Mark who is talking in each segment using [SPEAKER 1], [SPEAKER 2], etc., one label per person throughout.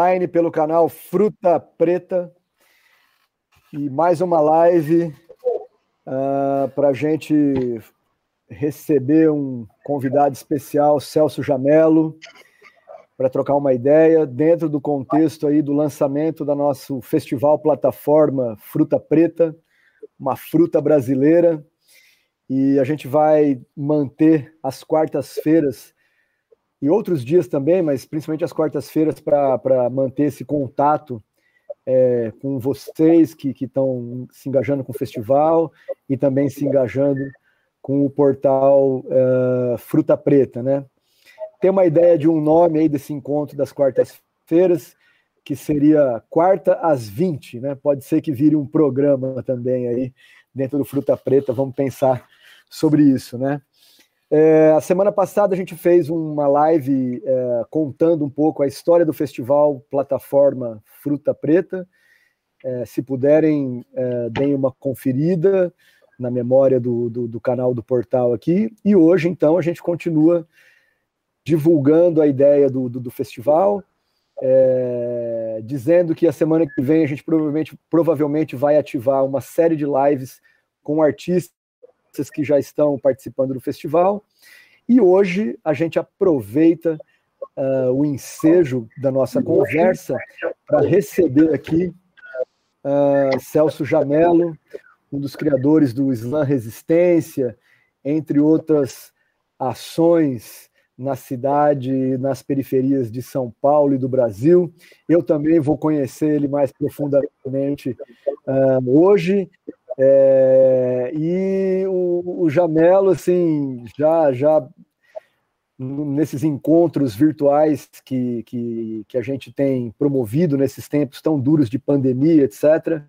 [SPEAKER 1] online pelo canal Fruta Preta. E mais uma live uh, ah, para a gente receber um convidado especial, Celso Jamelo, para trocar uma ideia dentro do contexto aí do lançamento da nosso festival plataforma Fruta Preta, uma fruta brasileira, e a gente vai manter as quartas-feiras e outros dias também, mas principalmente as quartas-feiras, para manter esse contato é, com vocês que estão se engajando com o festival e também se engajando com o portal uh, Fruta Preta, né? Tem uma ideia de um nome aí desse encontro das quartas-feiras, que seria quarta às 20, né? Pode ser que vire um programa também aí dentro do Fruta Preta, vamos pensar sobre isso, né? É, a semana passada a gente fez uma live é, contando um pouco a história do festival Plataforma Fruta Preta. É, se puderem, é, deem uma conferida na memória do, do, do, canal do portal aqui. E hoje, então, a gente continua divulgando a ideia do, do, festival, é, dizendo que a semana que vem a gente provavelmente, provavelmente vai ativar uma série de lives com artistas que já estão participando do festival. E hoje a gente aproveita uh, o ensejo da nossa conversa para receber aqui uh, Celso Jamelo, um dos criadores do Slam Resistência, entre outras ações na cidade, nas periferias de São Paulo e do Brasil. Eu também vou conhecer ele mais profundamente uh, hoje é, e o, o, Jamelo, assim, já, já nesses encontros virtuais que, que, que, a gente tem promovido nesses tempos tão duros de pandemia, etc., uh,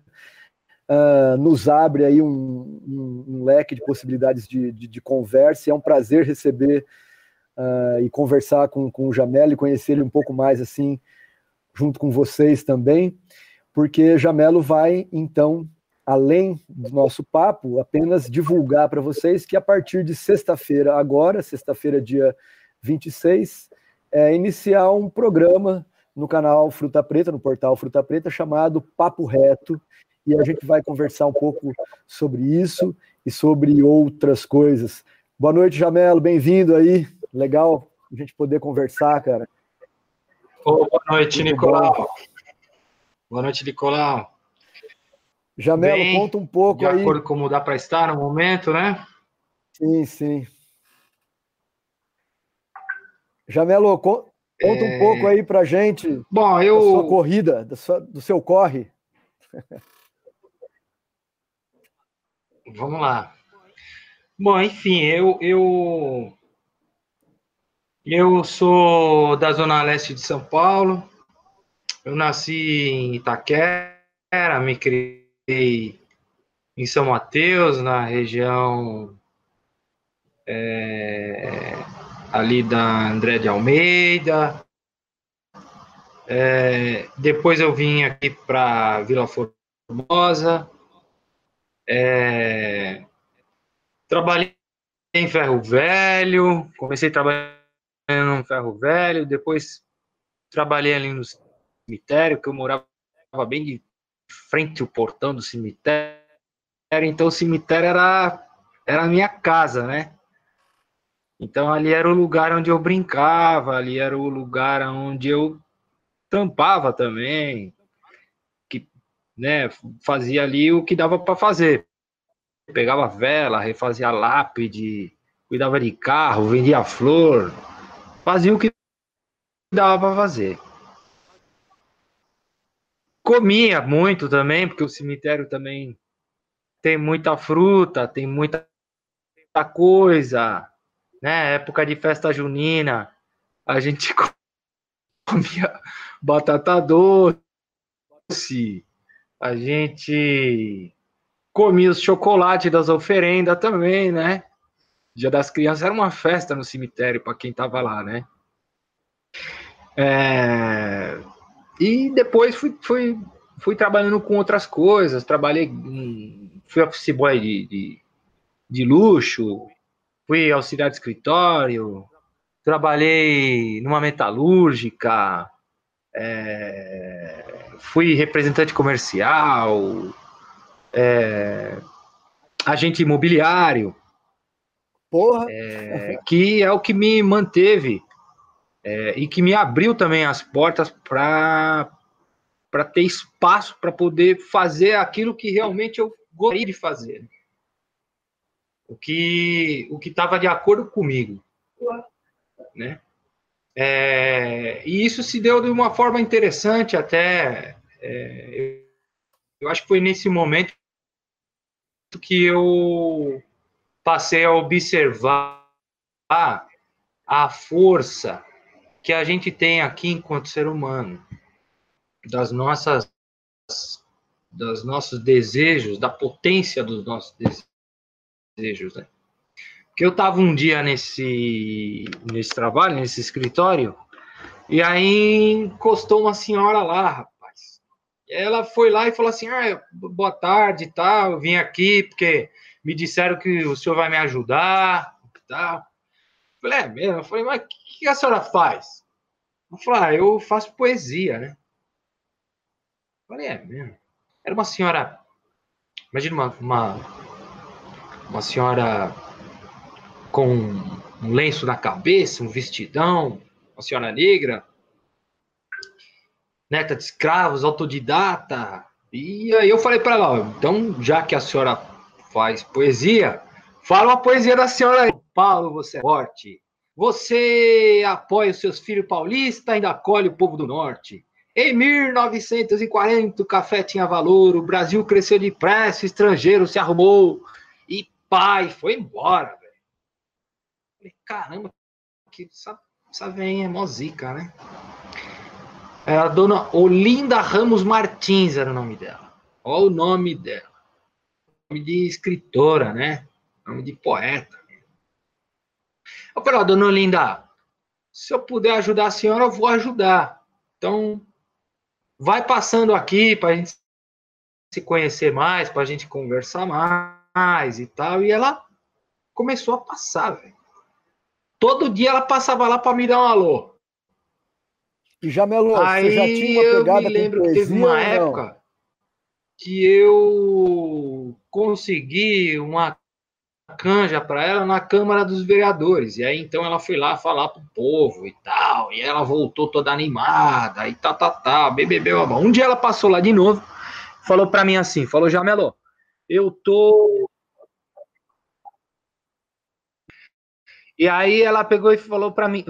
[SPEAKER 1] ah, nos abre aí um, um, um, leque de possibilidades de, de, de, conversa. É um prazer receber uh, e conversar com, com o Jamelo e conhecer ele um pouco mais assim, junto com vocês também, porque Jamelo vai então além do nosso papo, apenas divulgar para vocês que a partir de sexta-feira, agora, sexta-feira, dia 26, é iniciar um programa no canal Fruta Preta, no portal Fruta Preta, chamado Papo Reto, e a gente vai conversar um pouco sobre isso e sobre outras coisas. Boa noite, Jamelo, bem-vindo aí. Legal a gente poder conversar, cara.
[SPEAKER 2] boa noite, Muito Nicolau. Bom. Boa noite, Nicolau.
[SPEAKER 1] Jamelo, Bem, conta um pouco
[SPEAKER 2] de
[SPEAKER 1] aí.
[SPEAKER 2] De acordo com como dá para estar no momento, né?
[SPEAKER 1] Sim, sim. Jamelo, conta é... um pouco aí para gente.
[SPEAKER 2] Bom, eu. Da
[SPEAKER 1] sua corrida, da sua, do seu corre.
[SPEAKER 2] Vamos lá. Bom, enfim, eu, eu, eu sou da Zona Leste de São Paulo. Eu nasci em Itaquera, me criei em São Mateus, na região é, ali da André de Almeida. É, depois eu vim aqui para Vila Formosa. É, trabalhei em Ferro Velho, comecei trabalhando no Ferro Velho, depois trabalhei ali no cemitério, que eu morava bem de frente o portão do cemitério, então o cemitério era, era a minha casa, né? Então ali era o lugar onde eu brincava, ali era o lugar onde eu tampava também, que, né, fazia ali o que dava para fazer. Pegava vela, refazia lápide, cuidava de carro, vendia flor, fazia o que dava para fazer. Comia muito também, porque o cemitério também tem muita fruta, tem muita coisa, né? Época de festa junina, a gente comia batata doce, a gente comia os chocolates das oferendas também, né? Dia das Crianças era uma festa no cemitério para quem tava lá, né? É, e depois fui, fui, fui trabalhando com outras coisas. Trabalhei, fui office boy de, de, de luxo, fui auxiliar de escritório, trabalhei numa metalúrgica, é, fui representante comercial, é, agente imobiliário.
[SPEAKER 1] Porra!
[SPEAKER 2] É, que é o que me manteve é, e que me abriu também as portas para para ter espaço para poder fazer aquilo que realmente eu gostaria de fazer. O que o que estava de acordo comigo, né? É, e isso se deu de uma forma interessante até. É, eu acho que foi nesse momento que eu passei a observar a força que a gente tem aqui enquanto ser humano, das nossas dos nossos desejos, da potência dos nossos desejos, né? Porque eu estava um dia nesse nesse trabalho, nesse escritório, e aí encostou uma senhora lá, rapaz. Ela foi lá e falou assim: "Ah, boa tarde, tá? Eu vim aqui porque me disseram que o senhor vai me ajudar, tal". Falei, é mesmo? Eu falei, mas o que a senhora faz? Eu falei, ah, eu faço poesia, né? Eu falei, é mesmo? Era uma senhora, imagina uma, uma, uma senhora com um lenço na cabeça, um vestidão, uma senhora negra, neta de escravos, autodidata. E aí eu falei para ela, então, já que a senhora faz poesia, fala uma poesia da senhora aí. Paulo, você é forte. Você apoia os seus filhos paulistas, ainda acolhe o povo do norte. Em 1940, o café tinha valor, o Brasil cresceu depressa, o estrangeiro se arrumou e pai foi embora, velho. Caramba, que essa, vem é mó zica, né? Era a dona Olinda Ramos Martins era o nome dela. Olha o nome dela. Nome de escritora, né? Nome de poeta. Eu falei, ó, dona Olinda, se eu puder ajudar a senhora, eu vou ajudar. Então, vai passando aqui para a gente se conhecer mais, para a gente conversar mais e tal. E ela começou a passar, velho. Todo dia ela passava lá para me dar um alô.
[SPEAKER 1] E já, Melo,
[SPEAKER 2] Aí você já tinha uma pegada eu me lembro que teve uma época que eu consegui uma canja para ela na Câmara dos Vereadores. E aí então ela foi lá falar pro povo e tal. E ela voltou toda animada e tá, tá, tá. Um dia ela passou lá de novo, falou para mim assim: falou, Jamelo, eu tô. E aí ela pegou e falou para mim: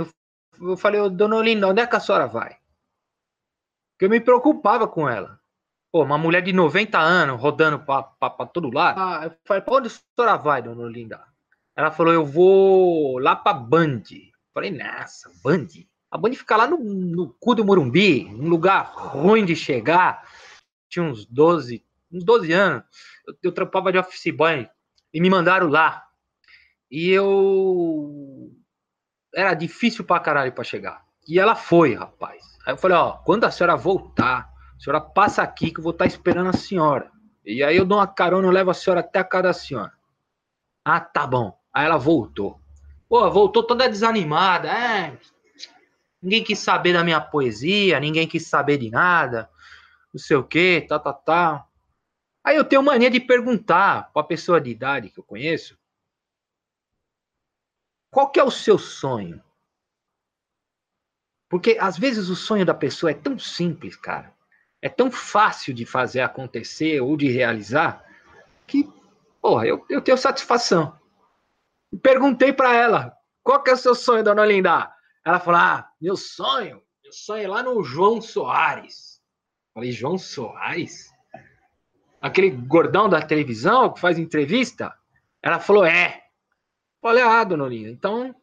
[SPEAKER 2] eu falei, dona Olinda, onde é que a senhora vai? Porque eu me preocupava com ela. Pô, uma mulher de 90 anos rodando para todo lado. Ah, eu falei, pra onde a senhora vai, dona Olinda? Ela falou, eu vou lá pra Band. Eu falei, nessa, Band? A Band fica lá no, no cu do Morumbi, um lugar ruim de chegar. Tinha uns 12, uns 12 anos. Eu, eu trampava de office boy e me mandaram lá. E eu. Era difícil pra caralho pra chegar. E ela foi, rapaz. Aí eu falei, ó, quando a senhora voltar, a senhora passa aqui que eu vou estar esperando a senhora. E aí eu dou uma carona, eu levo a senhora até a casa da senhora. Ah, tá bom. Aí ela voltou. Pô, voltou toda desanimada. É, ninguém quis saber da minha poesia, ninguém quis saber de nada. Não sei o que, tá, tá, tá. Aí eu tenho mania de perguntar para a pessoa de idade que eu conheço. Qual que é o seu sonho? Porque às vezes o sonho da pessoa é tão simples, cara é tão fácil de fazer acontecer ou de realizar que, porra, eu, eu tenho satisfação. Perguntei para ela, qual que é o seu sonho, dona Olinda? Ela falou, ah, meu sonho, meu sonho é lá no João Soares. Falei, João Soares? Aquele gordão da televisão que faz entrevista? Ela falou, é. Falei, ah, dona Olinda, então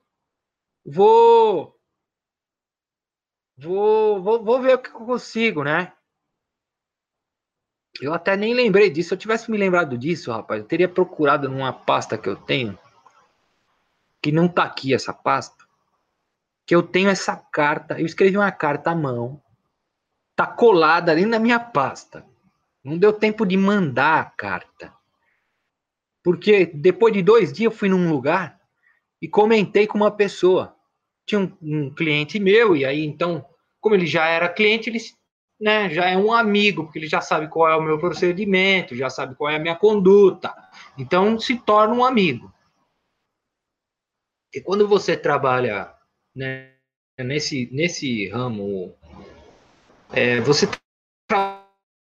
[SPEAKER 2] vou vou, vou, vou ver o que eu consigo, né? Eu até nem lembrei disso. Se eu tivesse me lembrado disso, rapaz, eu teria procurado numa pasta que eu tenho, que não tá aqui essa pasta, que eu tenho essa carta. Eu escrevi uma carta à mão, tá colada ali na minha pasta. Não deu tempo de mandar a carta. Porque depois de dois dias eu fui num lugar e comentei com uma pessoa. Tinha um, um cliente meu, e aí então como ele já era cliente, ele né, já é um amigo, porque ele já sabe qual é o meu procedimento, já sabe qual é a minha conduta. Então, se torna um amigo. E quando você trabalha né, nesse, nesse ramo, é, você trabalha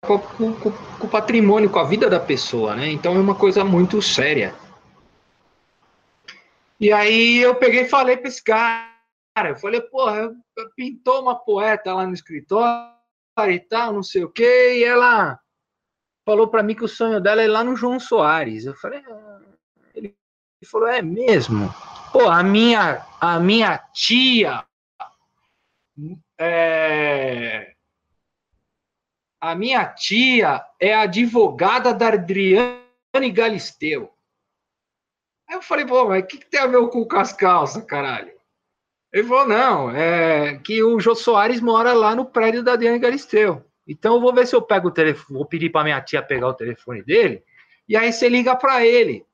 [SPEAKER 2] com, com, com, o patrimônio, com a vida da pessoa, né? Então é uma coisa muito séria. E aí eu peguei e falei para esse cara, eu falei, porra, pintou uma poeta lá no escritório e tal, não sei o quê, e ela falou para mim que o sonho dela é lá no João Soares. Eu falei, ah. ele falou, é mesmo? Pô, a minha, a minha tia é, a minha tia é advogada da Adriane Galisteu. Aí eu falei, pô, mas o que, que, tem a ver com as calças, caralho? Ele falou, não, é que o Jô Soares mora lá no prédio da Adriane Galisteu. Então eu vou ver se eu pego o telefone, vou pedir para minha tia pegar o telefone dele, e aí você liga para ele.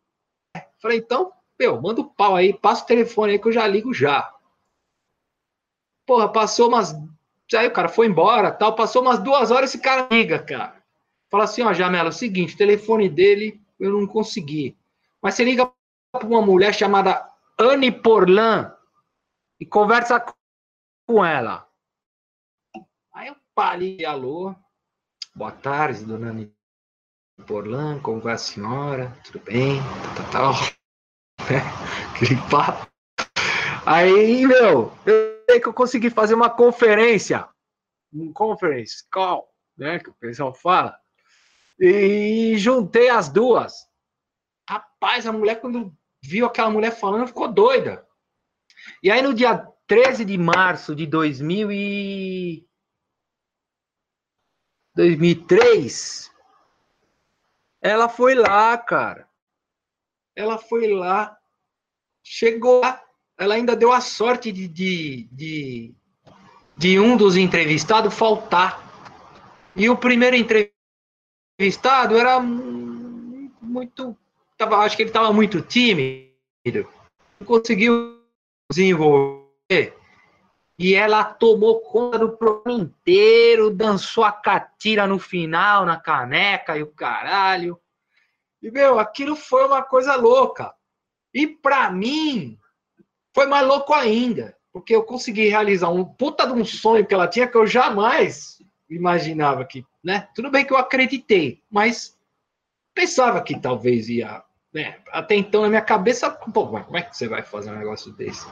[SPEAKER 2] falei, então meu, manda o pau aí, passa o telefone aí que eu já ligo já. Porra, passou umas. Aí o cara foi embora, tal, passou umas duas horas, esse cara liga, cara. Fala assim, ó, Jamela, é o seguinte, o telefone dele eu não consegui. Mas você liga para uma mulher chamada Anne Porlan e conversa com ela. Aí eu parei, alô, boa tarde, dona Anne Porlan, como vai a senhora? Tudo bem? Tal, tal, tal. Aquele papo. Aí, meu, eu sei que eu consegui fazer uma conferência, um conference call, né, que o pessoal fala, e juntei as duas. Rapaz, a mulher, quando viu aquela mulher falando, ficou doida. E aí, no dia 13 de março de 2000 e... 2003, ela foi lá, cara ela foi lá, chegou lá, ela ainda deu a sorte de, de, de, de um dos entrevistados faltar. E o primeiro entrevistado era muito. Tava, acho que ele estava muito tímido, não conseguiu desenvolver. E ela tomou conta do programa inteiro, dançou a catira no final, na caneca e o caralho. E, meu, aquilo foi uma coisa louca. E para mim, foi mais louco ainda. Porque eu consegui realizar um puta de um sonho que ela tinha que eu jamais imaginava que, né? Tudo bem que eu acreditei, mas pensava que talvez ia, né? Até então na minha cabeça, pô, como é que você vai fazer um negócio desse?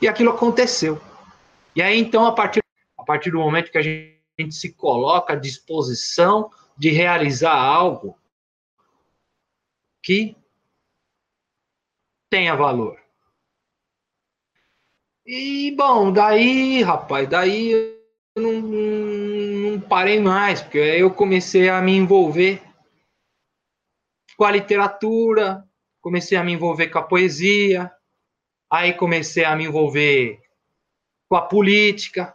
[SPEAKER 2] E aquilo aconteceu. E aí então a partir a partir do momento que a gente, a gente se coloca à disposição de realizar algo, que tenha valor. E, bom, daí, rapaz, daí eu não, não parei mais, porque aí eu comecei a me envolver com a literatura, comecei a me envolver com a poesia, aí comecei a me envolver com a política,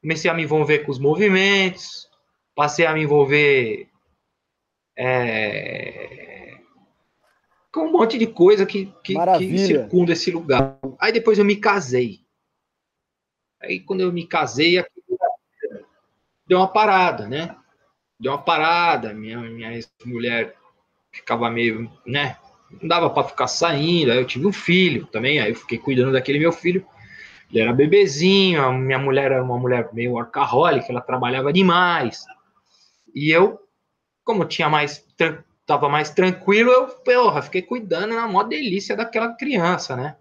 [SPEAKER 2] comecei a me envolver com os movimentos, passei a me envolver é, com um monte de coisa que, que, que circunda esse lugar. Aí depois eu me casei. Aí quando eu me casei, deu uma parada, né? Deu uma parada. Minha, minha mulher ficava meio, né? Não dava para ficar saindo. Aí eu tive um filho também. Aí eu fiquei cuidando daquele meu filho. Ele era bebezinho. A minha mulher era uma mulher meio workaholic. Ela trabalhava demais. E eu, como tinha mais tava mais tranquilo, eu, porra, fiquei cuidando na maior delícia daquela criança, né?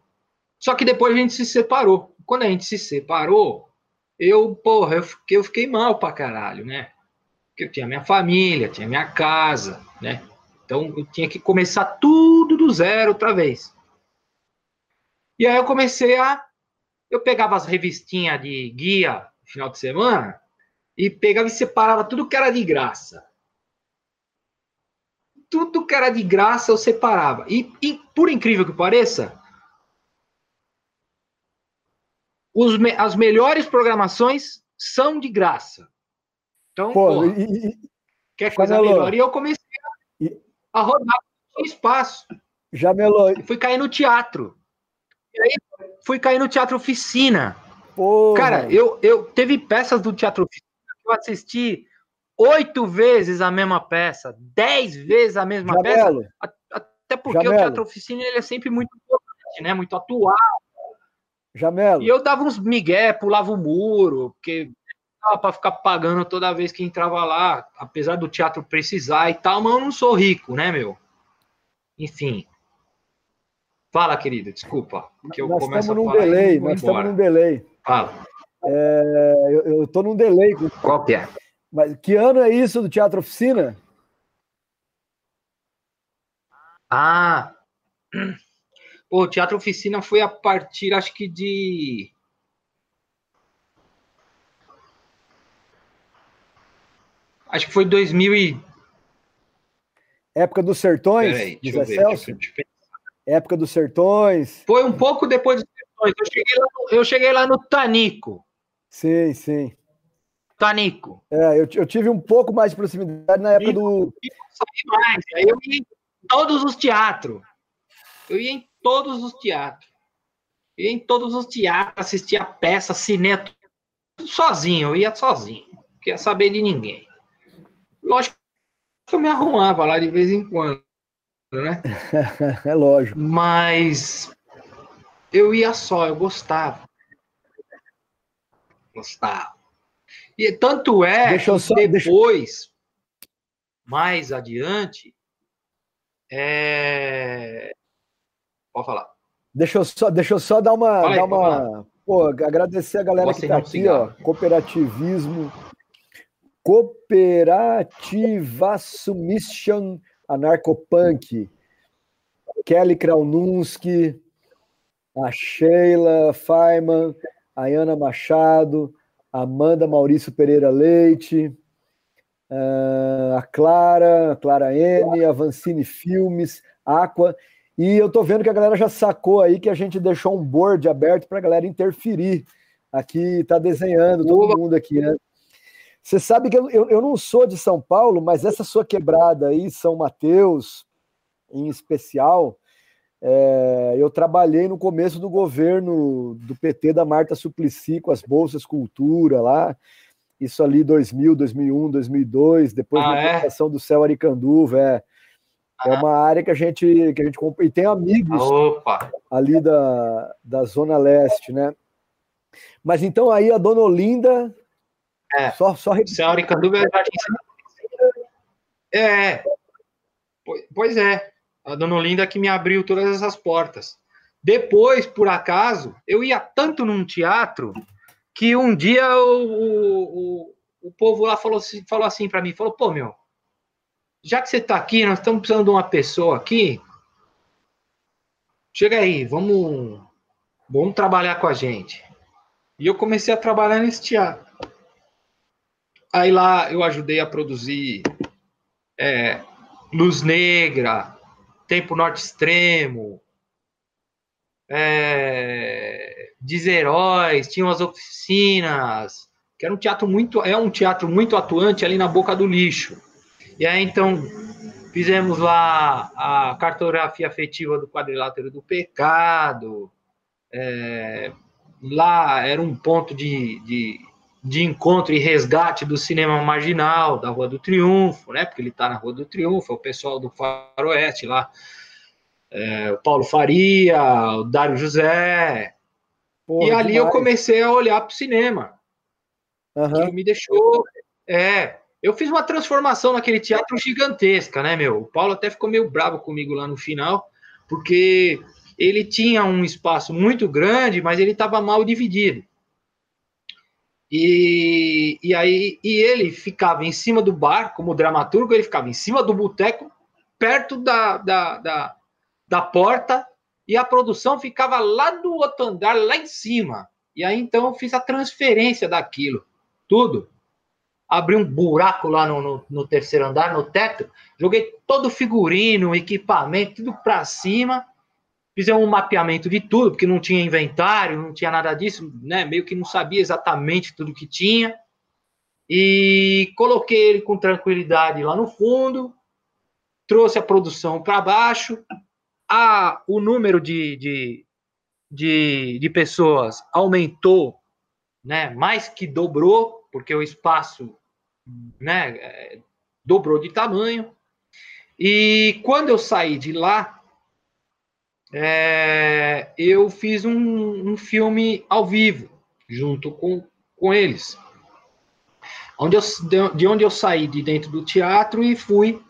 [SPEAKER 2] Só que depois a gente se separou. Quando a gente se separou, eu, porra, eu fiquei, eu fiquei mal pra caralho, né? Porque eu tinha minha família, tinha minha casa, né? Então eu tinha que começar tudo do zero outra vez. E aí eu comecei a. Eu pegava as revistinhas de guia no final de semana e pegava e separava tudo que era de graça tudo que era de graça eu separava. E, e por incrível que pareça, os, as melhores programações são de graça. Então, Pô, porra, e, e, quer coisa melhor? E eu comecei a, rodar espaço.
[SPEAKER 1] Já melou.
[SPEAKER 2] Fui cair no teatro. E aí fui cair no teatro oficina. Porra. Cara, eu, eu teve peças do Teatro Oficina que eu assisti oito vezes a mesma peça, dez vezes a mesma Jamelo. peça. Até porque Jamelo. o Teatro Oficina ele é sempre muito importante, né? Muito atual.
[SPEAKER 1] Jamelo.
[SPEAKER 2] E eu dava uns migué, pulava o muro, porque dava para ficar pagando toda vez que entrava lá, apesar do teatro precisar e tal, mas eu não sou rico, né, meu? Enfim. Fala, querida, desculpa.
[SPEAKER 1] Que eu nós estamos num delay, nós estamos num delay.
[SPEAKER 2] Fala.
[SPEAKER 1] É, eu, estou num delay.
[SPEAKER 2] Qual que é?
[SPEAKER 1] Mas que ano é isso do Teatro Oficina?
[SPEAKER 2] Ah, Pô, o Teatro Oficina foi a partir, acho que de. Acho que foi 2000 e.
[SPEAKER 1] Época dos Sertões? Peraí, deixa eu ver, Celso? Deixa eu Época dos Sertões.
[SPEAKER 2] Foi um pouco depois dos Sertões. Eu cheguei lá no, eu cheguei lá no Tanico.
[SPEAKER 1] Sim, sim.
[SPEAKER 2] Tanico.
[SPEAKER 1] É, eu, eu tive um pouco mais de proximidade na época do.
[SPEAKER 2] Mais. Eu ia em todos os teatros. Eu ia em todos os teatros. Eu ia em todos os teatros, assistia peça, cinema, tudo sozinho. Eu ia sozinho. Não queria saber de ninguém. Lógico que eu me arrumava lá de vez em quando, né?
[SPEAKER 1] é lógico.
[SPEAKER 2] Mas eu ia só, eu gostava. Gostava. E tanto é que só, depois, deixa... mais adiante, é... Pode falar.
[SPEAKER 1] Deixa eu só, deixa eu só dar uma. Aí, dar uma pô, agradecer a galera Posso que está aqui, ó. Cooperativismo. Cooperativa Submission Anarcopunk. Kelly Kraununski, a Sheila Feynman, a Ana Machado, Amanda Maurício Pereira Leite, a Clara, a Clara N, a Vancini Filmes, Aqua e eu tô vendo que a galera já sacou aí que a gente deixou um board aberto para a galera interferir. Aqui tá desenhando todo mundo aqui, né? Você sabe que eu, eu, eu, não sou de São Paulo, mas essa sua quebrada aí, São Mateus, em especial, é, eu trabalhei no começo do governo do PT da Marta Suplicy com as bolsas cultura lá. Isso ali 2000, 2001, 2002, depois ah, da é? do Céu Aricanduva, é. É uma área que a gente que a gente e tem amigos
[SPEAKER 2] Opa.
[SPEAKER 1] ali da, da zona leste, né? Mas então aí a Dona Olinda
[SPEAKER 2] é. só só Canduva é É. Pois é. A Dona Olinda que me abriu todas essas portas. Depois, por acaso, eu ia tanto num teatro que um dia o, o, o, o povo lá falou, falou assim para mim, falou, pô, meu, já que você está aqui, nós estamos precisando de uma pessoa aqui. Chega aí, vamos, vamos trabalhar com a gente. E eu comecei a trabalhar nesse teatro. Aí lá eu ajudei a produzir é, Luz Negra, Tempo Norte Extremo, é, Heróis, tinha umas oficinas, que era um teatro muito, é um teatro muito atuante ali na boca do lixo. E aí, então, fizemos lá a cartografia afetiva do quadrilátero do pecado. É, lá era um ponto de, de, de, encontro e resgate do cinema marginal, da Rua do Triunfo, né? Porque ele está na Rua do Triunfo, é o pessoal do Faroeste lá. É, o Paulo Faria, o Dário José. Porra, e ali demais. eu comecei a olhar para o cinema. Uhum. Que me deixou. É, eu fiz uma transformação naquele teatro gigantesca, né, meu? O Paulo até ficou meio bravo comigo lá no final, porque ele tinha um espaço muito grande, mas ele estava mal dividido. E, e aí e ele ficava em cima do bar, como dramaturgo, ele ficava em cima do boteco, perto da, da, da, da porta, e a produção ficava lá do outro andar, lá em cima. E aí então eu fiz a transferência daquilo, tudo abri um buraco lá no, no, no, terceiro andar, no teto, joguei todo o figurino, equipamento, tudo para cima, fizemos um mapeamento de tudo, porque não tinha inventário, não tinha nada disso, né? Meio que não sabia exatamente tudo que tinha. E coloquei ele com tranquilidade lá no fundo, trouxe a produção para baixo, a, o número de, de, de, de pessoas aumentou né, mais que dobrou, porque o espaço né, é, dobrou de tamanho. E quando eu saí de lá, é, eu fiz um, um, filme ao vivo, junto com, com eles. Onde eu, de onde eu saí de dentro do teatro e fui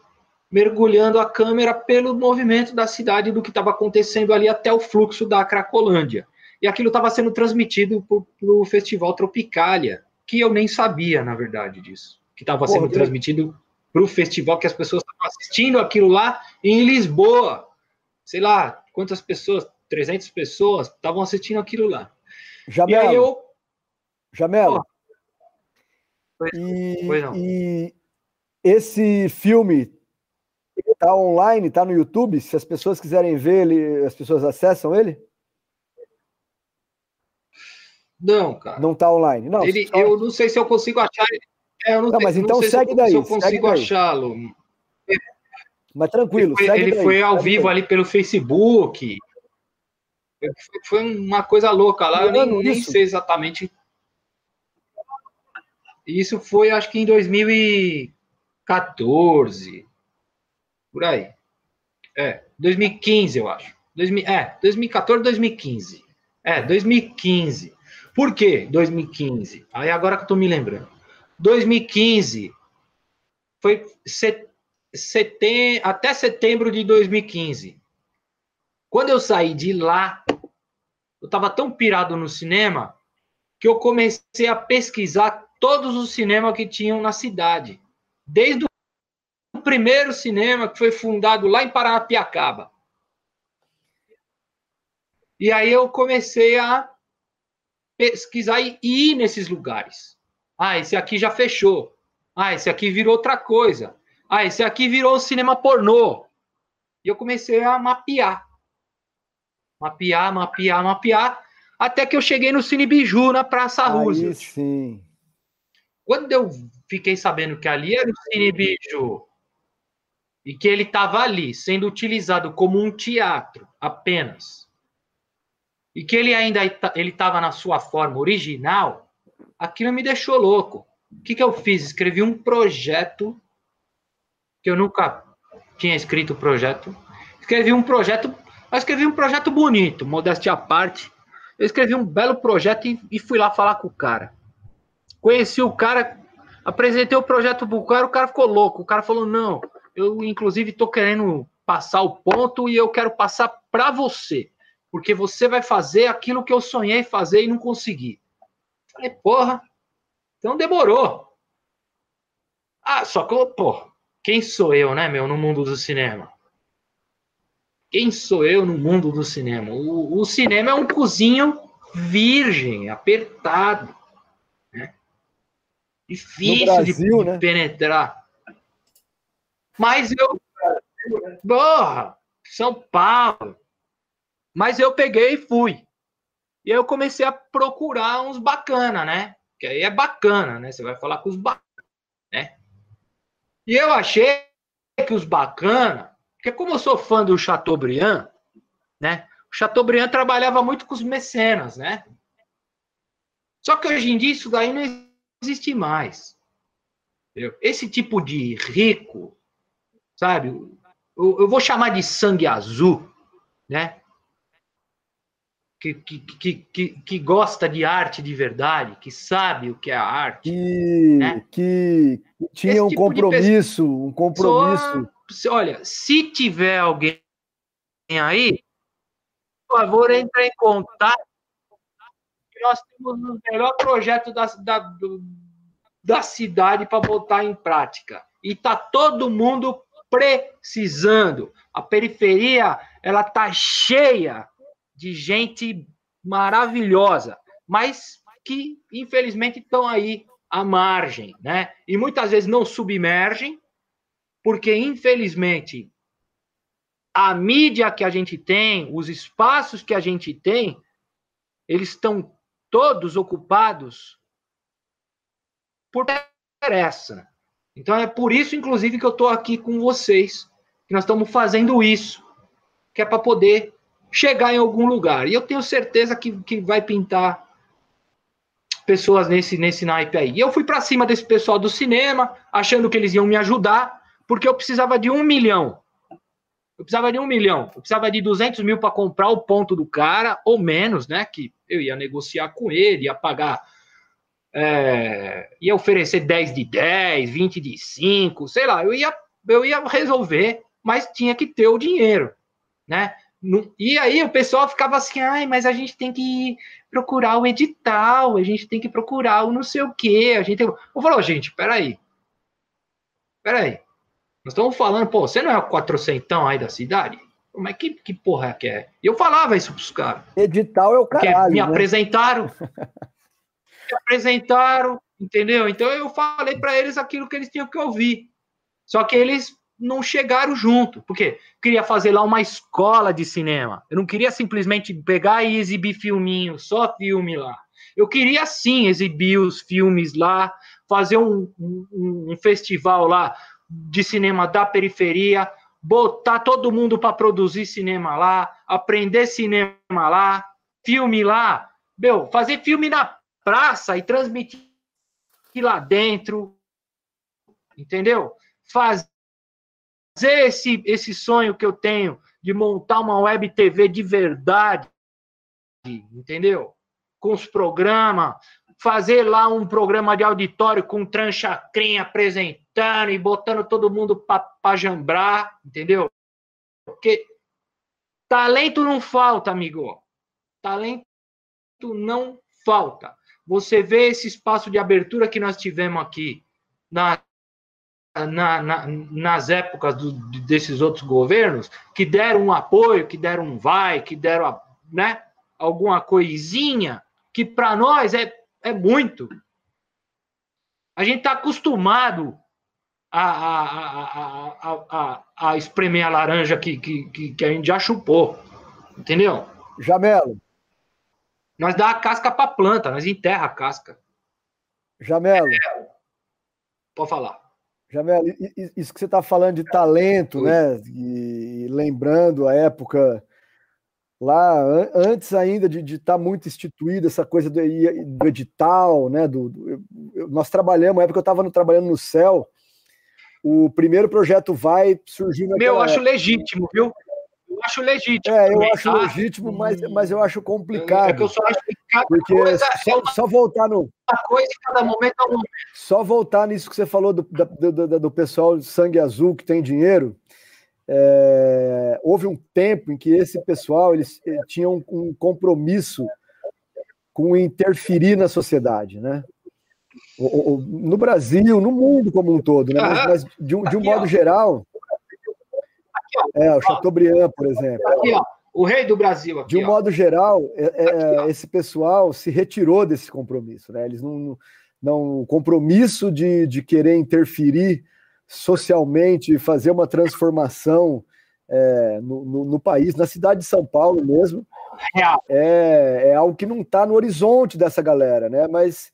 [SPEAKER 2] mergulhando a câmera pelo movimento da cidade, do que estava acontecendo ali até o fluxo da Cracolândia. E aquilo estava sendo transmitido para o Festival Tropicália, que eu nem sabia, na verdade, disso. Que estava sendo transmitido para o festival, que as pessoas estavam assistindo aquilo lá em Lisboa. Sei lá, quantas pessoas, 300 pessoas, estavam assistindo aquilo lá.
[SPEAKER 1] Jamelo. E aí eu... Jamelo. Oh, e, e esse filme está online, está no YouTube? Se as pessoas quiserem ver, ele, as pessoas acessam ele?
[SPEAKER 2] Não, cara.
[SPEAKER 1] Não está online. Não,
[SPEAKER 2] ele, só... Eu não sei se eu consigo achar. É, eu não, não sei,
[SPEAKER 1] mas então segue se daí. Se
[SPEAKER 2] eu consigo achá-lo.
[SPEAKER 1] Mas tranquilo.
[SPEAKER 2] Ele foi, ele foi ao vivo ali pelo Facebook. Foi uma coisa louca lá, eu nem, nem sei exatamente. Isso foi, acho que em 2014. Por aí. É, 2015, eu acho. 2000, é, 2014, 2015. É, 2015. Por que 2015? Aí agora que eu tô me lembrando. 2015 foi set, setem, até setembro de 2015. Quando eu saí de lá, eu estava tão pirado no cinema que eu comecei a pesquisar todos os cinemas que tinham na cidade. Desde o primeiro cinema que foi fundado lá em Paranapiacaba. E aí eu comecei a pesquisar e ir nesses lugares. Ah, esse aqui já fechou. Ah, esse aqui virou outra coisa. Ah, esse aqui virou cinema pornô. E eu comecei a mapear. Mapear, mapear, mapear. Até que eu cheguei no Cine Biju, na Praça Roosevelt.
[SPEAKER 1] sim.
[SPEAKER 2] Quando eu fiquei sabendo que ali era o Cine Biju e que ele estava ali sendo utilizado como um teatro apenas e que ele ainda ele estava na sua forma original, aquilo me deixou louco. O que, que eu fiz? Escrevi um projeto que eu nunca tinha escrito o projeto. Escrevi um projeto, mas escrevi um projeto bonito, modéstia à parte. Eu escrevi um belo projeto e, e fui lá falar com o cara. Conheci o cara, apresentei o projeto pro cara, o cara ficou louco. O cara falou: "Não, eu inclusive tô querendo passar o ponto e eu quero passar para você, porque você vai fazer aquilo que eu sonhei fazer e não consegui". Falei: "Porra, então demorou". Ah, só que, pô, quem sou eu, né, meu, no mundo do cinema? Quem sou eu no mundo do cinema? O, o cinema é um cozinho virgem, apertado. Né? Difícil Brasil, de, né? penetrar. Mas eu. Porra! São Paulo. Mas eu peguei e fui. E aí eu comecei a procurar uns bacana, né? Que aí é bacana, né? Você vai falar com os bacanas? E eu achei que os bacana, porque como eu sou fã do Chateaubriand, né? O Chateaubriand trabalhava muito com os mecenas, né? Só que hoje em dia isso daí não existe mais. Entendeu? Esse tipo de rico, sabe? Eu, eu vou chamar de sangue azul, né? Que, que, que, que, gosta de arte de verdade, que sabe o que é a arte.
[SPEAKER 1] Que, né? que tinha um tipo compromisso, um compromisso.
[SPEAKER 2] Só, olha, se tiver alguém aí, por favor, entre em contato. Nós temos o melhor projeto da, da, da cidade para botar em prática. E está todo mundo precisando. A periferia ela está cheia de gente maravilhosa, mas que infelizmente estão aí à margem, né? E muitas vezes não submergem, porque infelizmente a mídia que a gente tem, os espaços que a gente tem, eles estão todos ocupados por essa. Então é por isso, inclusive, que eu estou aqui com vocês, que nós estamos fazendo isso, que é para poder chegar em algum lugar. E eu tenho certeza que, que vai pintar pessoas nesse, nesse naipe aí. E eu fui para cima desse pessoal do cinema, achando que eles iam me ajudar, porque eu precisava de um milhão. Eu precisava de um milhão. Eu precisava de 200 mil para comprar o ponto do cara, ou menos, né? Que eu ia negociar com ele, ia pagar. É, ia oferecer 10 de 10, 20 de 5, sei lá. Eu ia, eu ia resolver, mas tinha que ter o dinheiro, né? E aí o pessoal ficava assim, ai, mas a gente tem que procurar o edital, a gente tem que procurar o não sei o quê. A gente tem... Eu falo, gente, peraí. Peraí. Nós estamos falando, pô, você não é o quatrocentão aí da cidade? Como é que, que porra que é? E eu falava isso pros caras.
[SPEAKER 1] Edital é o caralho.
[SPEAKER 2] me né? apresentaram. me apresentaram, entendeu? Então eu falei para eles aquilo que eles tinham que ouvir. Só que eles não chegaram junto, porque queria fazer lá uma escola de cinema. Eu não queria simplesmente pegar e exibir filminho, só filme lá. Eu queria sim exibir os filmes lá, fazer um, um, um festival lá de cinema da periferia, botar todo mundo para produzir cinema lá, aprender cinema lá, filme lá, meu, fazer filme na praça e transmitir lá dentro, entendeu? Fazer esse, esse sonho que eu tenho de montar uma web TV de verdade, entendeu? Com os programas, fazer lá um programa de auditório com tranchacrinha apresentando e botando todo mundo para jambrar, entendeu? Porque talento não falta, amigo. Talento não falta. Você vê esse espaço de abertura que nós tivemos aqui na, na, na, nas épocas do, desses outros governos, que deram um apoio, que deram um vai, que deram né, alguma coisinha, que para nós é é muito. A gente está acostumado a, a, a, a, a, espremer a laranja que, que, que a gente já chupou. Entendeu?
[SPEAKER 1] Jamelo.
[SPEAKER 2] Nós dá a casca para planta, nós enterra a casca.
[SPEAKER 1] Jamelo.
[SPEAKER 2] É, pode falar.
[SPEAKER 1] Jamelo, isso que você está falando de talento, né? E lembrando a época lá antes ainda de estar tá muito instituída essa coisa do, do edital, né? Do, do eu, nós trabalhamos, na época eu estava trabalhando no céu, o primeiro projeto vai surgir.
[SPEAKER 2] Meu, eu acho legítimo, viu? Eu acho legítimo.
[SPEAKER 1] É, eu também, acho tá? legítimo, mas, mas eu acho complicado. É que eu só acho que cada porque coisa só, é uma, só voltar no.
[SPEAKER 2] coisa em cada momento é um momento.
[SPEAKER 1] Só voltar nisso que você falou do, do, do, do pessoal de sangue azul que tem dinheiro. É, houve um tempo em que esse pessoal eles, eles eh, tinham um compromisso com interferir na sociedade, né? O, o, no Brasil, no mundo como um todo, né? mas, mas de, um, de um modo geral. Aqui, é, o Chateaubriand, por exemplo.
[SPEAKER 2] Aqui, ó, o rei do Brasil. Aqui,
[SPEAKER 1] de um
[SPEAKER 2] ó.
[SPEAKER 1] modo geral, é, é, esse pessoal se retirou desse compromisso, né? Eles não, não o compromisso de, de querer interferir socialmente, fazer uma transformação é, no, no, no, país, na cidade de São Paulo mesmo, é, é algo que não está no horizonte dessa galera, né? Mas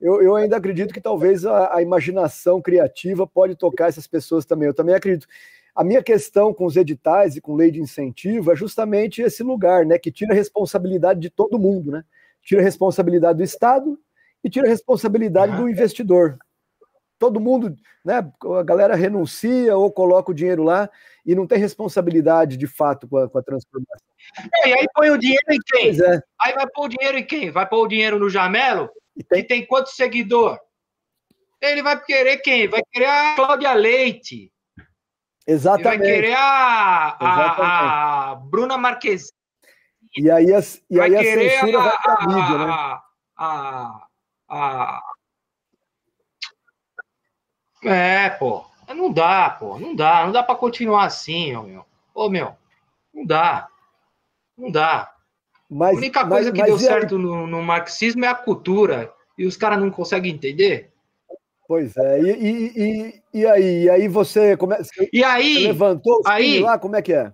[SPEAKER 1] eu, eu ainda acredito que talvez a, a, imaginação criativa pode tocar essas pessoas também. Eu também acredito. A minha questão com os editais e com lei de incentivo é justamente esse lugar, né? Que tira a responsabilidade de todo mundo, né? Tira a responsabilidade do Estado e tira a responsabilidade do investidor todo mundo, né? A galera renuncia ou coloca o dinheiro lá e não tem responsabilidade de fato com a, com a transformação.
[SPEAKER 2] É, e aí põe o dinheiro em quem? É. Aí vai pôr o dinheiro em quem? Vai pôr o dinheiro no Jamelo? E tem, que tem quantos seguidor? Ele vai querer quem? Vai querer a Cláudia Leite.
[SPEAKER 1] Exatamente.
[SPEAKER 2] Vai querer a, a, a Bruna Marquezine.
[SPEAKER 1] E aí, a, e aí a censura a, vai para a mídia, né?
[SPEAKER 2] A, a, é, pô. Não dá, pô. Não dá. Não dá para continuar assim, ô meu. Ô, meu. Não dá. Não dá. Mas, a única coisa mas, que deu certo no, no, marxismo é a cultura. E os caras não conseguem entender.
[SPEAKER 1] Pois é. E, e, e, aí? E aí você, come...
[SPEAKER 2] e aí,
[SPEAKER 1] levantou o aí, lá? Como é que é?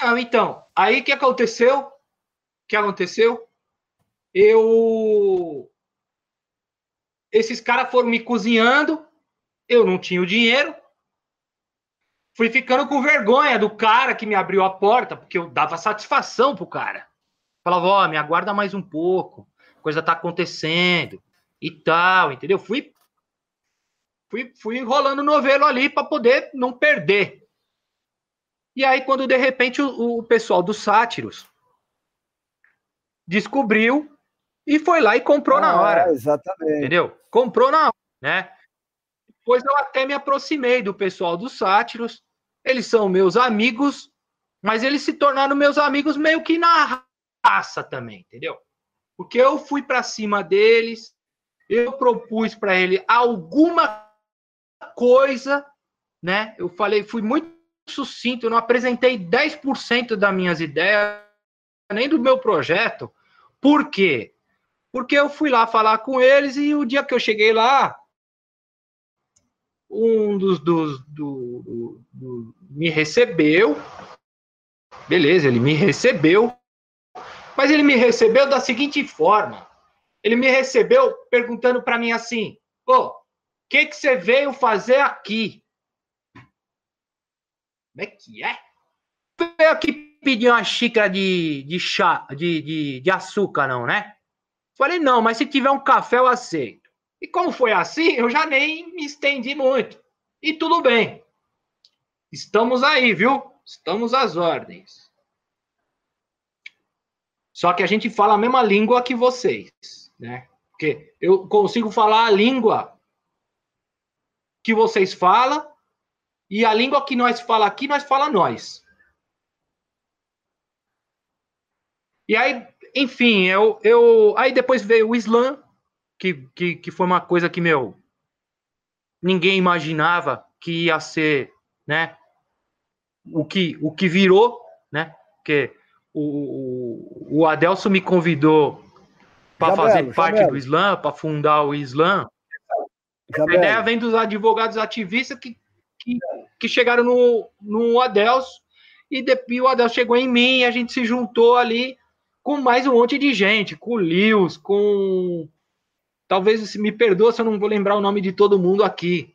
[SPEAKER 2] Ah, então, aí o que aconteceu? O que aconteceu? eu. Esses caras foram me cozinhando, eu não tinha o dinheiro. fui ficando com vergonha do cara que me abriu a porta, porque eu dava satisfação pro cara. Falava, ó, oh, me aguarda mais um pouco, coisa tá acontecendo e tal, entendeu? Fui fui, fui enrolando o novelo ali para poder não perder. E aí, quando de repente o, o pessoal dos sátiros descobriu e foi lá e comprou ah, na hora.
[SPEAKER 1] Exatamente.
[SPEAKER 2] Entendeu? Comprou na hora, né? Depois eu até me aproximei do pessoal dos sátiros. Eles são meus amigos, mas eles se tornaram meus amigos meio que na raça também, entendeu? Porque eu fui para cima deles, eu propus para ele alguma coisa, né? Eu falei, fui muito sucinto, eu não apresentei 10% das minhas ideias, nem do meu projeto. Por quê? Porque eu fui lá falar com eles e o dia que eu cheguei lá, um dos, dos do, do, do, me recebeu, beleza, ele me recebeu, mas ele me recebeu da seguinte forma: ele me recebeu perguntando para mim assim, ô, o que, que você veio fazer aqui? Como é que é? Veio aqui pedir uma xícara de, de chá, de, de, de açúcar, não, né? Falei, não, mas se tiver um café, eu aceito. E como foi assim, eu já nem me estendi muito. E tudo bem. Estamos aí, viu? Estamos às ordens. Só que a gente fala a mesma língua que vocês, né? Porque eu consigo falar a língua que vocês falam e a língua que nós fala aqui, nós fala nós. E aí, enfim, eu, eu aí depois veio o Islã, que, que, que foi uma coisa que, meu, ninguém imaginava que ia ser, né, o que, o que virou, né, porque o, o, o Adelso me convidou para fazer parte do Islã, para fundar o Islã, a ideia vem dos advogados ativistas que, que, que chegaram no, no Adelso e, de, e o Adelso chegou em mim e a gente se juntou ali com mais um monte de gente, com o Lewis, com. Talvez me perdoe se eu não vou lembrar o nome de todo mundo aqui.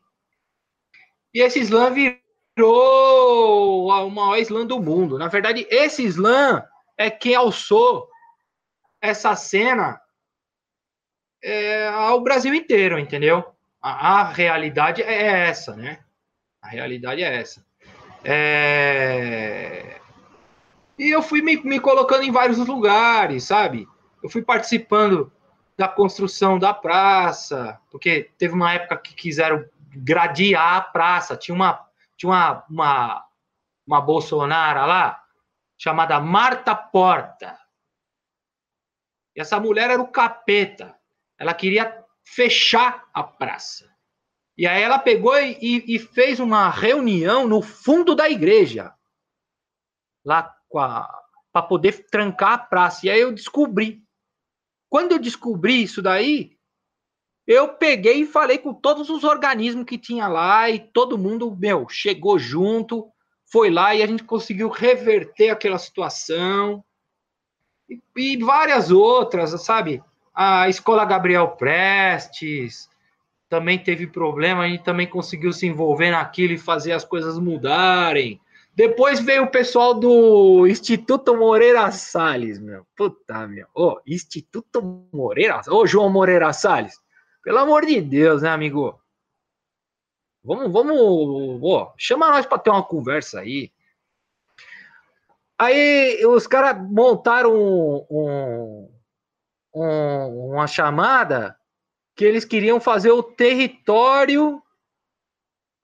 [SPEAKER 2] E esse slam virou o maior slam do mundo. Na verdade, esse slam é quem alçou essa cena é, ao Brasil inteiro, entendeu? A, a, realidade é essa, né? A realidade é essa. É... E eu fui me, me colocando em vários lugares, sabe? Eu fui participando da construção da praça, porque teve uma época que quiseram gradear a praça. Tinha uma, tinha uma, uma, uma Bolsonaro lá, chamada Marta Porta. E essa mulher era o capeta. Ela queria fechar a praça. E aí ela pegou e, e fez uma reunião no fundo da igreja, lá para poder trancar a praça. E aí eu descobri. Quando eu descobri isso daí, eu peguei e falei com todos os organismos que tinha lá e todo mundo, meu, chegou junto, foi lá e a gente conseguiu reverter aquela situação. E, e várias outras, sabe? A escola Gabriel Prestes também teve problema, a gente também conseguiu se envolver naquilo e fazer as coisas mudarem. Depois veio o pessoal do Instituto Moreira Salles, meu. Puta, meu. Ô, oh, Instituto Moreira. Ô, oh, João Moreira Salles. Pelo amor de Deus, né, amigo? Vamos, vamos. Oh, chama nós para ter uma conversa aí. Aí os caras montaram um, um, uma chamada que eles queriam fazer o território,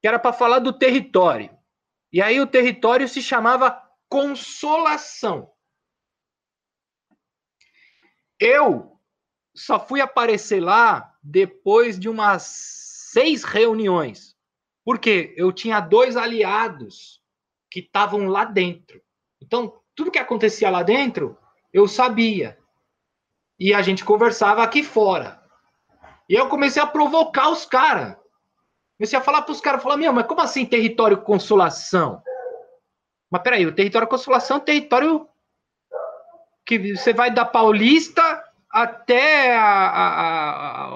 [SPEAKER 2] que era para falar do território. E aí o território se chamava Consolação. Eu só fui aparecer lá depois de umas seis reuniões. Porque eu tinha dois aliados que estavam lá dentro. Então, tudo que acontecia lá dentro, eu sabia e a gente conversava aqui fora. E eu comecei a provocar os caras. Comecei a falar para os caras, falar, meu, mas como assim território consolação? Mas peraí, o território consolação é um território que você vai da Paulista até a, a,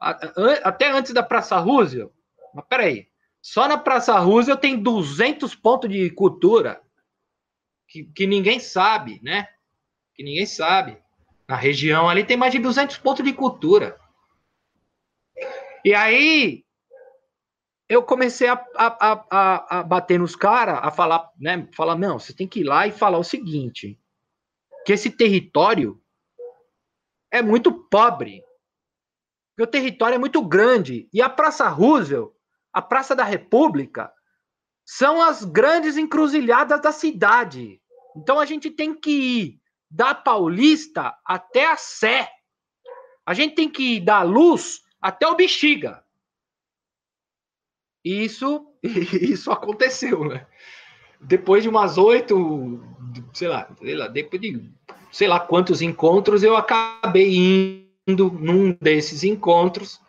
[SPEAKER 2] a, até antes da Praça Roosevelt. Mas peraí, Só na Praça Roosevelt tem 200 pontos de cultura que, que ninguém sabe, né? Que ninguém sabe. Na região ali tem mais de 200 pontos de cultura. E aí eu comecei a, a, a, a bater nos caras, a falar, né? Falar, não, você tem que ir lá e falar o seguinte: que esse território é muito pobre. Que o território é muito grande. E a Praça Roosevelt, a Praça da República, são as grandes encruzilhadas da cidade. Então a gente tem que ir da Paulista até a Sé. A gente tem que ir da Luz até o Bexiga. E isso, isso aconteceu, né? Depois de umas oito, sei lá, sei lá, depois de sei lá quantos encontros, eu acabei indo num desses encontros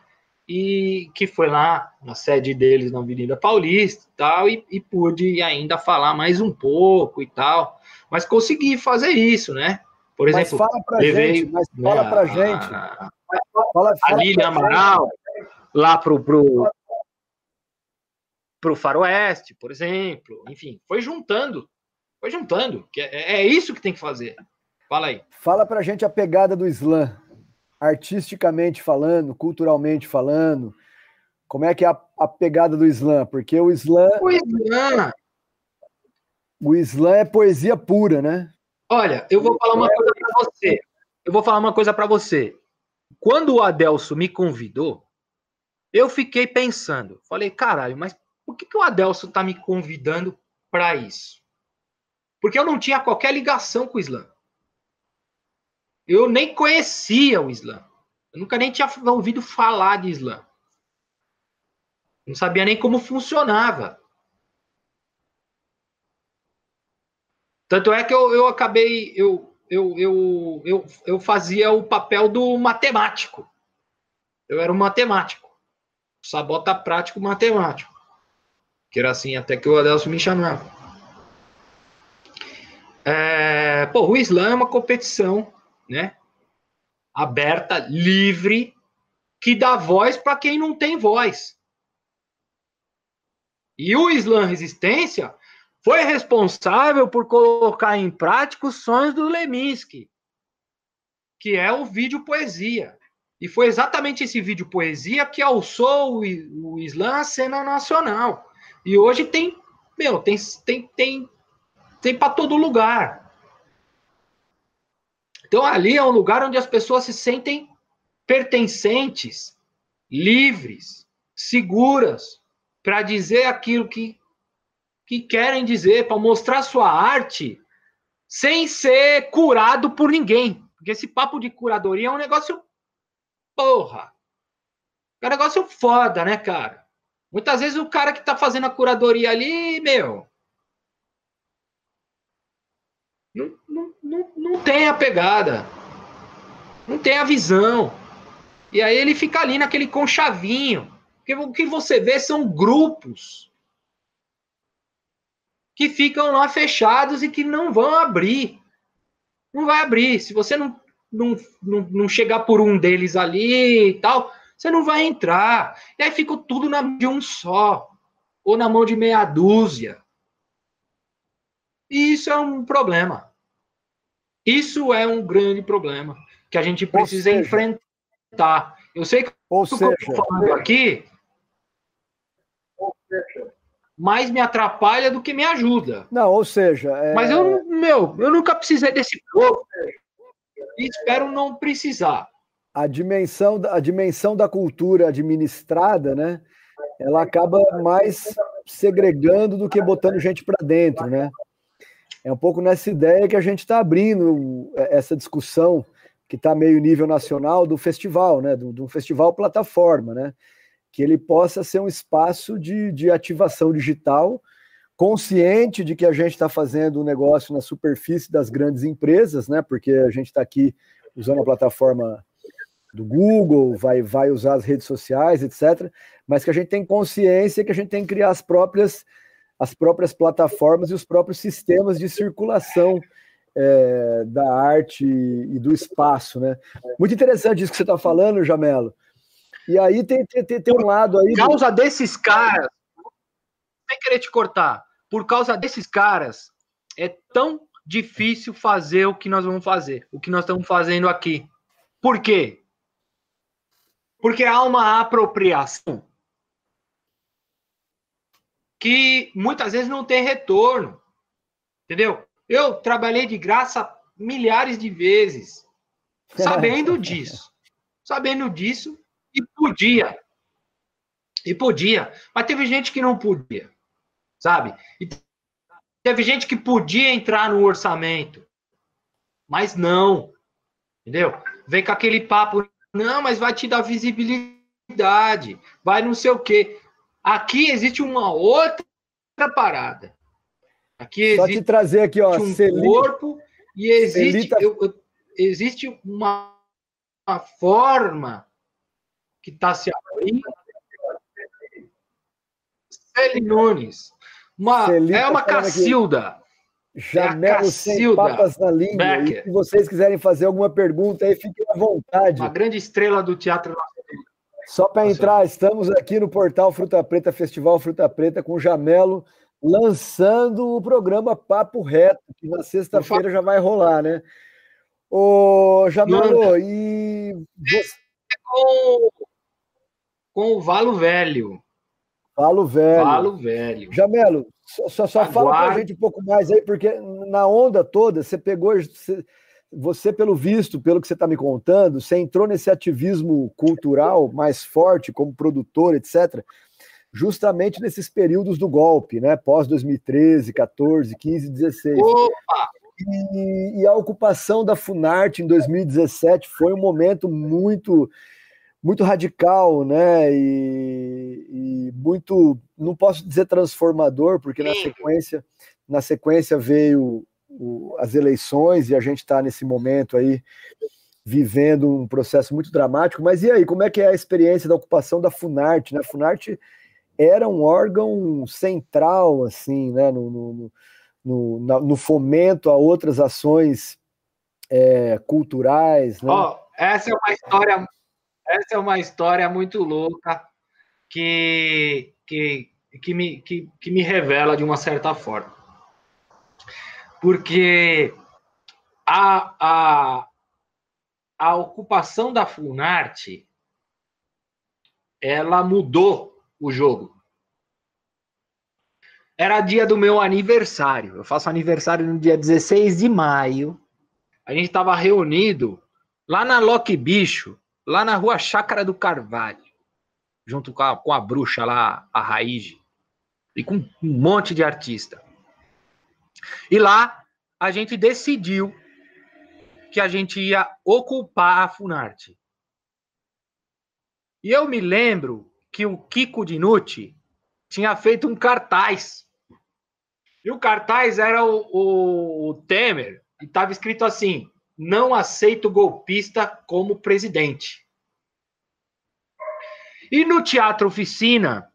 [SPEAKER 2] e que foi lá na sede deles na Avenida Paulista e tal, e, e pude ainda falar mais um pouco e tal, mas consegui fazer isso, né?
[SPEAKER 1] Por exemplo, mas fala pra levei, gente, mas fala né, pra gente.
[SPEAKER 2] A, fala, fala a Lilian Amaral lá pro, pro para o faroeste, por exemplo. Enfim, foi juntando. Foi juntando. Que é, é isso que tem que fazer. Fala aí.
[SPEAKER 1] Fala para a gente a pegada do slam. Artisticamente falando, culturalmente falando. Como é que é a, a pegada do slam? Porque o slam...
[SPEAKER 2] O slam...
[SPEAKER 1] O slam é poesia pura, né?
[SPEAKER 2] Olha, eu vou falar uma coisa para você. Eu vou falar uma coisa para você. Quando o Adelso me convidou, eu fiquei pensando. Falei, caralho, mas por que, que o Adelson está me convidando para isso? Porque eu não tinha qualquer ligação com o Islã. Eu nem conhecia o Islã. Eu nunca nem tinha ouvido falar de Islã. Não sabia nem como funcionava. Tanto é que eu, eu acabei. Eu, eu, eu, eu, eu fazia o papel do matemático. Eu era um matemático. Sabota prático matemático. Que era assim até que o Adelso me chamava. É, pô, o Islã é uma competição, né? Aberta, livre, que dá voz para quem não tem voz. E o Islã Resistência foi responsável por colocar em prática os sonhos do Leminski, que é o vídeo poesia. E foi exatamente esse vídeo poesia que alçou o, o Islã à cena nacional. E hoje tem, meu, tem, tem, tem, tem para todo lugar. Então ali é um lugar onde as pessoas se sentem pertencentes, livres, seguras para dizer aquilo que, que querem dizer, para mostrar sua arte sem ser curado por ninguém. Porque esse papo de curadoria é um negócio. Porra! É um negócio foda, né, cara? Muitas vezes o cara que está fazendo a curadoria ali, meu, não, não, não, tem a pegada, não tem a visão. E aí ele fica ali naquele conchavinho. Porque o que você vê são grupos que ficam lá fechados e que não vão abrir. Não vai abrir. Se você não, não, não, não chegar por um deles ali e tal, você não vai entrar. E aí fica tudo na mão de um só, ou na mão de meia dúzia. E isso é um problema. Isso é um grande problema que a gente precisa seja, enfrentar. Eu sei que
[SPEAKER 1] ou seja, eu
[SPEAKER 2] estou falando aqui mais me atrapalha do que me ajuda.
[SPEAKER 1] Não, ou seja,
[SPEAKER 2] é... mas eu meu, eu nunca precisei desse povo e espero não precisar
[SPEAKER 1] a dimensão, a dimensão da cultura administrada, né? Ela acaba mais segregando do que botando gente para dentro, né? É um pouco nessa ideia que a gente está abrindo essa discussão que está meio nível nacional do festival, né? Do, do festival plataforma, né? Que ele possa ser um espaço de, de ativação digital, consciente de que a gente está fazendo um negócio na superfície das grandes empresas, né? Porque a gente está aqui usando a plataforma do Google, vai, vai usar as redes sociais, etc. Mas que a gente tem consciência que a gente tem que criar as próprias, as próprias plataformas e os próprios sistemas de circulação é, da arte e do espaço, né? Muito interessante isso que você está falando, Jamelo. E aí tem, tem, tem um lado aí.
[SPEAKER 2] Por causa do... desses caras, sem querer te cortar, por causa desses caras, é tão difícil fazer o que nós vamos fazer, o que nós estamos fazendo aqui. Por quê? Porque há uma apropriação que muitas vezes não tem retorno. Entendeu? Eu trabalhei de graça milhares de vezes, sabendo disso. Sabendo disso, e podia. E podia. Mas teve gente que não podia. Sabe? E teve gente que podia entrar no orçamento. Mas não. Entendeu? Vem com aquele papo. Não, mas vai te dar visibilidade. Vai não sei o quê. Aqui existe uma outra parada.
[SPEAKER 1] Aqui Só te trazer aqui, ó,
[SPEAKER 2] um Celita, corpo e existe, eu, eu, existe uma, uma forma que está se abrindo. Celi Nunes. Uma, é uma Cacilda.
[SPEAKER 1] Jamelo é sem papas na língua. E se vocês quiserem fazer alguma pergunta aí, fiquem à vontade.
[SPEAKER 2] Uma grande estrela do teatro
[SPEAKER 1] Só para entrar, estamos aqui no portal Fruta Preta, Festival Fruta Preta, com o Jamelo lançando o programa Papo Reto, que na sexta-feira já vai rolar, né? Ô, Jamelo, e.
[SPEAKER 2] Você... Com, com o Valo Velho.
[SPEAKER 1] Valo Velho.
[SPEAKER 2] Valo Velho.
[SPEAKER 1] Jamelo, só, só fala para a gente um pouco mais aí, porque na onda toda, você pegou. Você, você, pelo visto, pelo que você está me contando, você entrou nesse ativismo cultural mais forte, como produtor, etc justamente nesses períodos do golpe, né? Pós 2013, 14, 15, 16. Opa! E, e, a ocupação da Funarte em 2017 foi um momento muito muito radical, né? E, e muito, não posso dizer transformador, porque na sequência, na sequência veio o, as eleições e a gente está nesse momento aí vivendo um processo muito dramático. Mas e aí, como é que é a experiência da ocupação da Funarte? Né? A Funarte era um órgão central, assim, né, no, no, no, no fomento a outras ações é, culturais. Né?
[SPEAKER 2] Oh, essa é uma história, essa é uma história muito louca que, que, que, me, que, que me revela de uma certa forma. Porque a, a, a ocupação da Funarte ela mudou o jogo. Era dia do meu aniversário. Eu faço aniversário no dia 16 de maio. A gente estava reunido lá na Loki Bicho, lá na rua Chácara do Carvalho, junto com a, com a bruxa lá, a Raiz, e com um monte de artista. E lá a gente decidiu que a gente ia ocupar a Funarte. E eu me lembro que o Kiko Dinucci tinha feito um cartaz. E o cartaz era o, o, o Temer, e estava escrito assim: não aceito golpista como presidente. E no Teatro Oficina,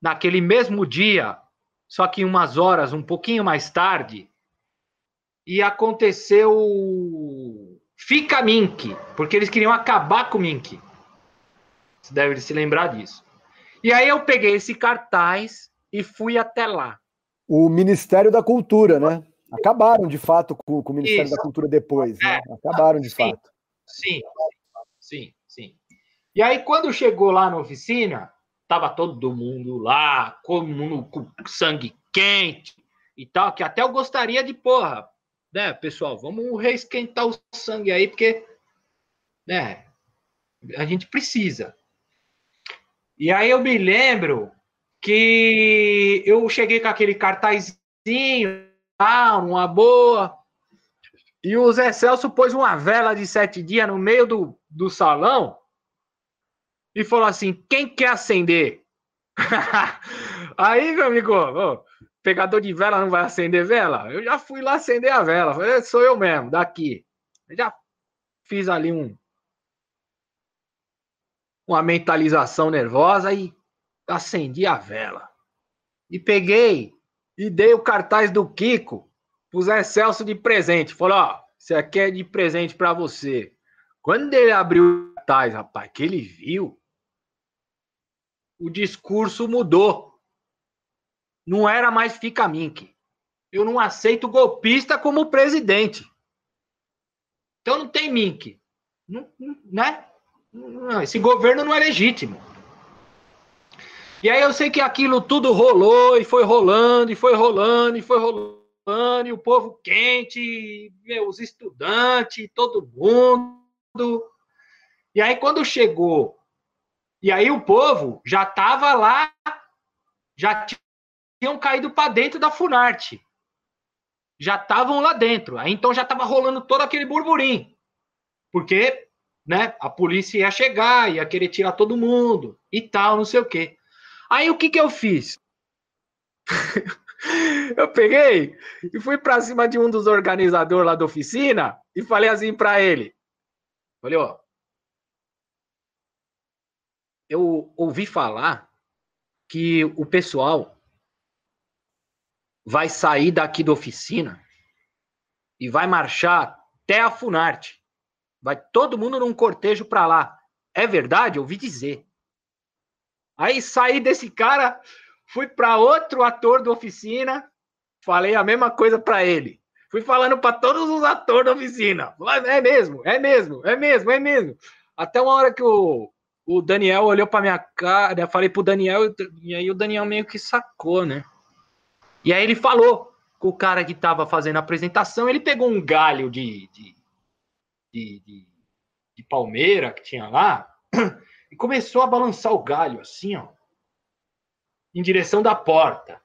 [SPEAKER 2] naquele mesmo dia, só que umas horas, um pouquinho mais tarde, e aconteceu Fica Mink, porque eles queriam acabar com o Mink. Você deve se lembrar disso. E aí eu peguei esse cartaz e fui até lá.
[SPEAKER 1] O Ministério da Cultura, né? Acabaram de fato com, com o Ministério Isso. da Cultura depois, né? É. Acabaram de sim, fato.
[SPEAKER 2] Sim, sim, sim. E aí, quando chegou lá na oficina, tava todo mundo lá, mundo com sangue quente e tal, que até eu gostaria de, porra, né, pessoal, vamos reesquentar o sangue aí, porque, né, a gente precisa. E aí eu me lembro que eu cheguei com aquele cartazinho, ah, uma boa. E o Zé Celso pôs uma vela de sete dias no meio do, do salão e falou assim: quem quer acender? aí, meu amigo, pegador de vela não vai acender vela? Eu já fui lá acender a vela. Falei, é, sou eu mesmo, daqui. Eu já fiz ali um, uma mentalização nervosa e acendi a vela. E peguei e dei o cartaz do Kiko pro Zé Celso de presente. Falou, ó, isso aqui é de presente para você. Quando ele abriu cartaz, rapaz, que ele viu, o discurso mudou. não era mais fica mink. Eu não aceito golpista como presidente. Então não tem mink. Não, né? Não, esse governo não é legítimo. E aí eu sei que aquilo tudo rolou e foi rolando, e foi rolando, e foi rolando, e o povo quente, meu, os estudantes, todo mundo. E aí quando chegou, e aí o povo já estava lá, já tinham caído para dentro da Funarte. Já estavam lá dentro. Aí então já estava rolando todo aquele burburinho. Porque, né, a polícia ia chegar, ia querer tirar todo mundo e tal, não sei o quê. Aí o que que eu fiz? eu peguei e fui para cima de um dos organizadores lá da oficina e falei assim para ele. Falei, ó, eu ouvi falar que o pessoal vai sair daqui da oficina e vai marchar até a Funarte. Vai todo mundo num cortejo para lá. É verdade? Eu ouvi dizer. Aí saí desse cara, fui para outro ator da oficina, falei a mesma coisa para ele. Fui falando para todos os atores da oficina. É mesmo, é mesmo, é mesmo, é mesmo. Até uma hora que o, o Daniel olhou para minha cara, eu falei pro Daniel, e aí o Daniel meio que sacou, né? E aí ele falou com o cara que tava fazendo a apresentação, ele pegou um galho de, de, de, de, de palmeira que tinha lá, e começou a balançar o galho assim, ó, em direção da porta.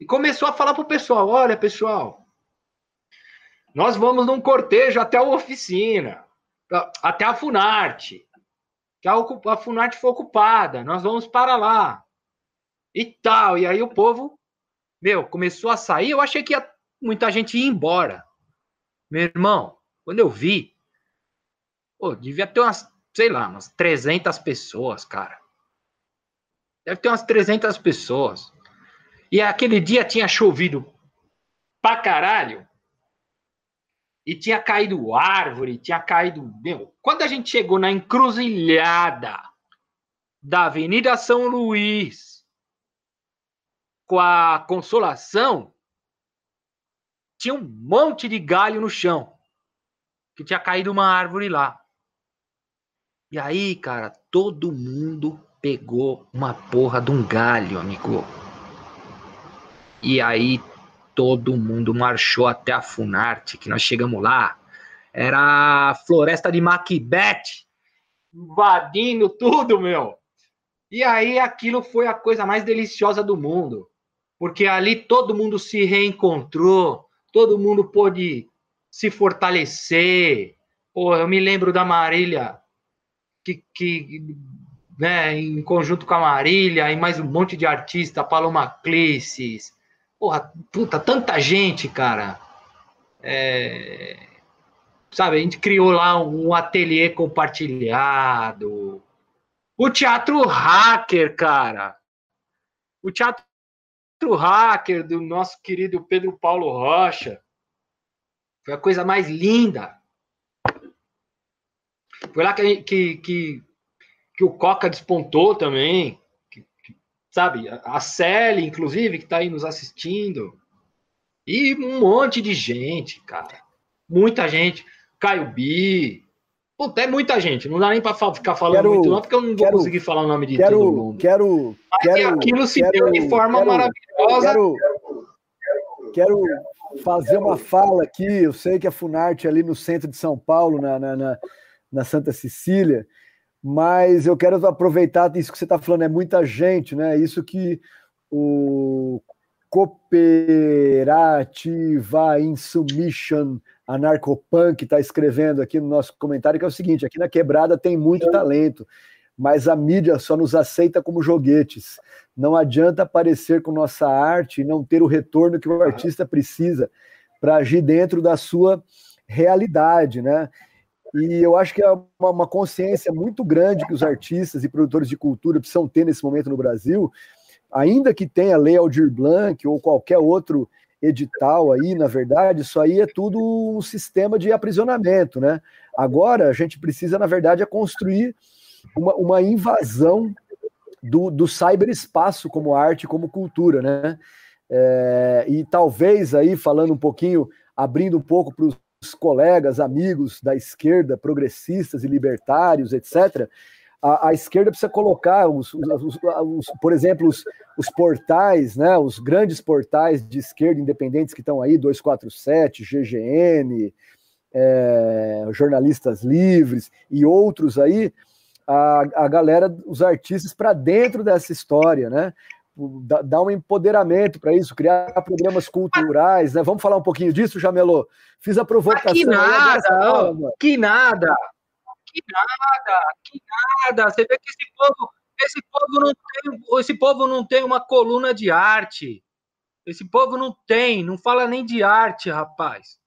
[SPEAKER 2] E começou a falar pro pessoal: olha, pessoal, nós vamos num cortejo até a oficina, até a Funarte. Que a Funarte foi ocupada, nós vamos para lá. E tal. E aí o povo, meu, começou a sair. Eu achei que ia, muita gente ia embora. Meu irmão, quando eu vi, pô, devia ter umas sei lá, umas 300 pessoas, cara. Deve ter umas 300 pessoas. E aquele dia tinha chovido pra caralho. E tinha caído árvore, tinha caído. Meu, quando a gente chegou na encruzilhada da Avenida São Luís com a Consolação, tinha um monte de galho no chão. Que tinha caído uma árvore lá. E aí, cara, todo mundo pegou uma porra de um galho, amigo. E aí todo mundo marchou até a Funarte, que nós chegamos lá. Era a floresta de Macbeth, invadindo tudo, meu. E aí aquilo foi a coisa mais deliciosa do mundo, porque ali todo mundo se reencontrou, todo mundo pôde se fortalecer. Pô, eu me lembro da Marília que, que né, em conjunto com a Marília e mais um monte de artista, Paloma Clisses, porra, puta, tanta gente, cara. É, sabe, a gente criou lá um ateliê compartilhado. O teatro hacker, cara. O teatro hacker do nosso querido Pedro Paulo Rocha. Foi a coisa mais linda. Foi lá que, que, que, que o Coca despontou também. Sabe? A Célia, inclusive, que está aí nos assistindo. E um monte de gente, cara. Muita gente. Caio Bi. Puta, é muita gente. Não dá nem para ficar falando quero, muito, não, porque eu não vou quero, conseguir falar o nome de
[SPEAKER 1] quero,
[SPEAKER 2] todo mundo.
[SPEAKER 1] Quero. Mas quero,
[SPEAKER 2] aquilo se deu de forma maravilhosa.
[SPEAKER 1] Quero, quero fazer uma fala aqui. Eu sei que a Funarte é ali no centro de São Paulo, na, na, na na Santa Cecília, mas eu quero aproveitar isso que você está falando, é muita gente, né? Isso que o Cooperativa Insubmission Anarcopunk está escrevendo aqui no nosso comentário, que é o seguinte: aqui na quebrada tem muito talento, mas a mídia só nos aceita como joguetes. Não adianta aparecer com nossa arte e não ter o retorno que o artista precisa para agir dentro da sua realidade, né? E eu acho que é uma, uma, consciência muito grande que os artistas e produtores de cultura precisam ter nesse momento no Brasil, ainda que tenha lei Aldir Blanc ou qualquer outro edital aí, na verdade, isso aí é tudo um sistema de aprisionamento, né? Agora a gente precisa, na verdade, é construir uma, uma invasão do, do cyberespaço como arte, como cultura, né? É, e talvez aí, falando um pouquinho, abrindo um pouco para os colegas, amigos da esquerda, progressistas e libertários, etc., a, a esquerda precisa colocar, os, os, os, por exemplo, os, portais, né, os grandes portais de esquerda independentes que estão aí, 247, GGN, é, jornalistas livres e outros aí, a, a galera, os artistas para dentro dessa história, né? Dar um empoderamento para isso, criar programas culturais, né? Vamos falar um pouquinho disso, Jamelo? Fiz a provocação.
[SPEAKER 2] Que nada, que nada, que nada, que nada. Você vê que esse povo, esse povo não tem, esse povo não tem uma coluna de arte. Esse povo não tem, não fala nem de arte, rapaz.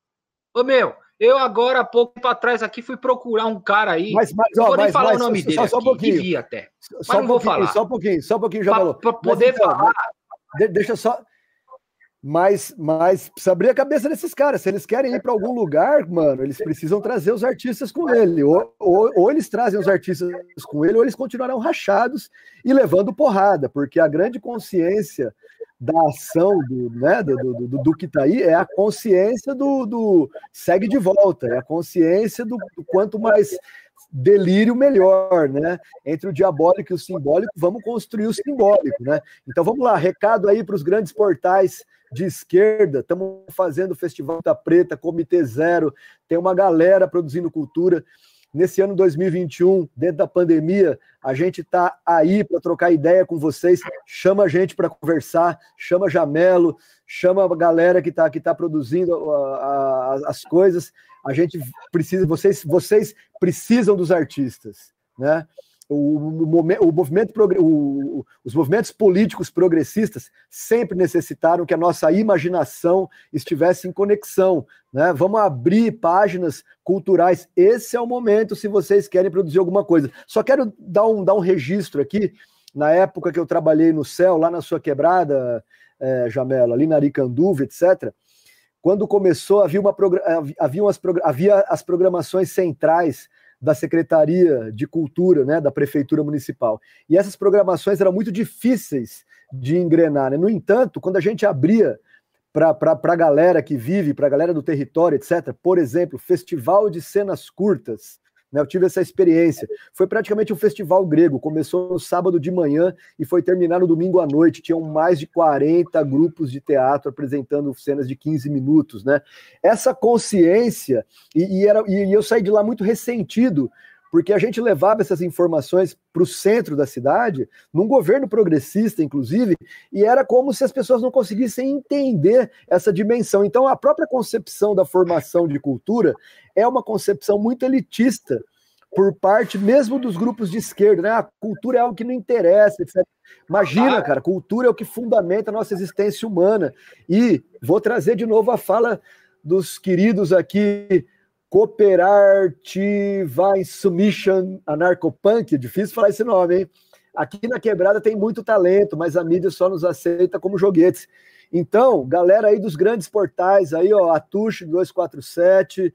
[SPEAKER 2] Ô meu, eu agora, há pouco para trás aqui, fui procurar um cara aí.
[SPEAKER 1] Mas, mas, ó, não vou nem mas, falar mas, o nome só, dele. Só, só um pouquinho. Devia até. Mas só não um vou falar. Só um pouquinho, só um pouquinho, já falou.
[SPEAKER 2] Para poder então, falar.
[SPEAKER 1] Deixa só. Mas, mas precisa abrir a cabeça desses caras. Se eles querem ir para algum lugar, mano, eles precisam trazer os artistas com ele. Ou, ou, ou, eles trazem os artistas com ele, ou eles continuarão rachados e levando porrada, porque a grande consciência da ação do, né, do, do, do, do que está aí é a consciência do, do segue de volta, é a consciência do, do quanto mais delírio melhor, né? Entre o diabólico e o simbólico, vamos construir o simbólico, né? Então vamos lá, recado aí para os grandes portais de esquerda, estamos fazendo o Festival da Preta, Comitê Zero, tem uma galera produzindo cultura. Nesse ano 2021, dentro da pandemia, a gente está aí para trocar ideia com vocês. Chama a gente para conversar, chama Jamelo, chama a galera que está que tá produzindo a, a, as coisas. A gente precisa, vocês, vocês precisam dos artistas, né? O, o, o movimento, o, os movimentos políticos progressistas sempre necessitaram que a nossa imaginação estivesse em conexão. Né? Vamos abrir páginas culturais. Esse é o momento, se vocês querem produzir alguma coisa. Só quero dar um, dar um registro aqui. Na época que eu trabalhei no céu, lá na sua quebrada, é, Jamela, ali na Aricanduva, etc., quando começou, havia, uma, havia, umas, havia as programações centrais da Secretaria de Cultura, né, da Prefeitura Municipal. E essas programações eram muito difíceis de engrenar. Né? No entanto, quando a gente abria para a galera que vive, para a galera do território, etc., por exemplo, Festival de Cenas Curtas, né? Eu tive essa experiência. Foi praticamente um festival grego. Começou no sábado de manhã e foi terminar no domingo à noite. Tinham mais de 40 grupos de teatro apresentando cenas de 15 minutos. Né? Essa consciência, e, e, era, e eu saí de lá muito ressentido, porque a gente levava essas informações para o centro da cidade, num governo progressista, inclusive, e era como se as pessoas não conseguissem entender essa dimensão. Então, a própria concepção da formação de cultura é uma concepção muito elitista por parte mesmo dos grupos de esquerda, né? A cultura é algo que não interessa, etc. Imagina, cara, cultura é o que fundamenta a nossa existência humana. E vou trazer de novo a fala dos queridos aqui Cooperativa Submission Anarcopunk, difícil falar esse nome, hein? Aqui na Quebrada tem muito talento, mas a mídia só nos aceita como joguetes. Então, galera aí dos grandes portais, aí, ó, Atush 247,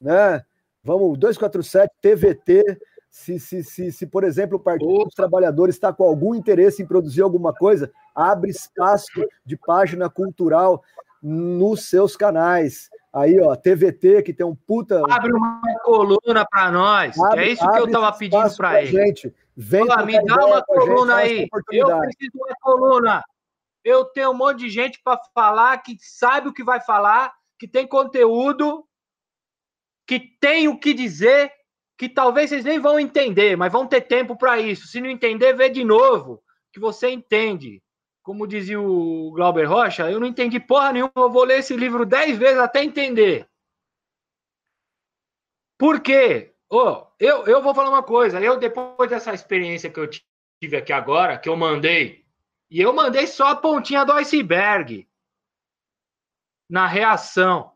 [SPEAKER 1] né? Vamos, 247, TVT. Se, se, se, se, por exemplo, o Partido dos Trabalhadores está com algum interesse em produzir alguma coisa, abre espaço de página cultural nos seus canais. Aí, ó, TVT, que tem um puta.
[SPEAKER 2] Abre uma coluna para nós. Abre, é isso que eu tava pedindo para ele.
[SPEAKER 1] Gente, vem
[SPEAKER 2] Olá, me dá uma coluna aí. Eu preciso de uma coluna. Eu tenho um monte de gente para falar que sabe o que vai falar, que tem conteúdo, que tem o que dizer, que talvez vocês nem vão entender, mas vão ter tempo para isso. Se não entender, vê de novo, que você entende como dizia o Glauber Rocha, eu não entendi porra nenhuma, eu vou ler esse livro dez vezes até entender. Por quê? Oh, eu, eu vou falar uma coisa, eu depois dessa experiência que eu tive aqui agora, que eu mandei, e eu mandei só a pontinha do iceberg na reação.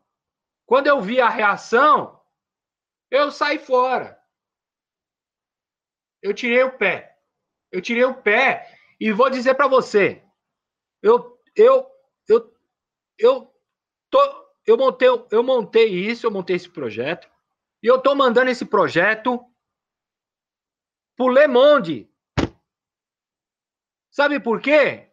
[SPEAKER 2] Quando eu vi a reação, eu saí fora. Eu tirei o pé. Eu tirei o pé e vou dizer para você, eu, eu, eu, eu, tô, eu, montei, eu montei isso, eu montei esse projeto, e eu tô mandando esse projeto pro Le Monde. Sabe por quê?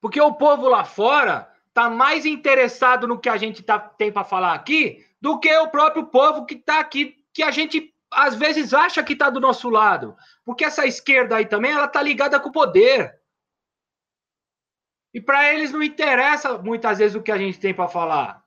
[SPEAKER 2] Porque o povo lá fora tá mais interessado no que a gente tá, tem para falar aqui do que o próprio povo que está aqui, que a gente às vezes acha que está do nosso lado. Porque essa esquerda aí também, ela tá ligada com o poder. E para eles não interessa muitas vezes o que a gente tem para falar.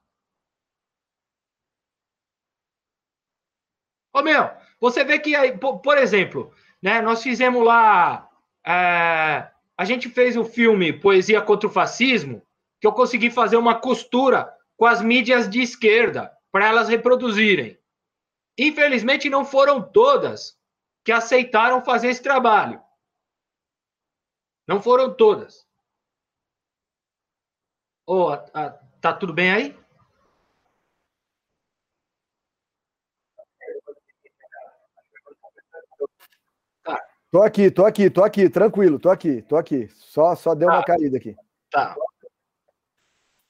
[SPEAKER 2] Ô meu, você vê que, aí, por, exemplo, né, nós fizemos lá. É, a gente fez o filme Poesia contra o Fascismo, que eu consegui fazer uma costura com as mídias de esquerda, para elas reproduzirem. Infelizmente, não foram todas que aceitaram fazer esse trabalho. Não foram todas. Oh, tá tudo bem aí?
[SPEAKER 1] Tá. Tô aqui, tô aqui, tô aqui, tranquilo, tô aqui, tô aqui. Só, só deu tá. uma caída aqui.
[SPEAKER 2] Tá.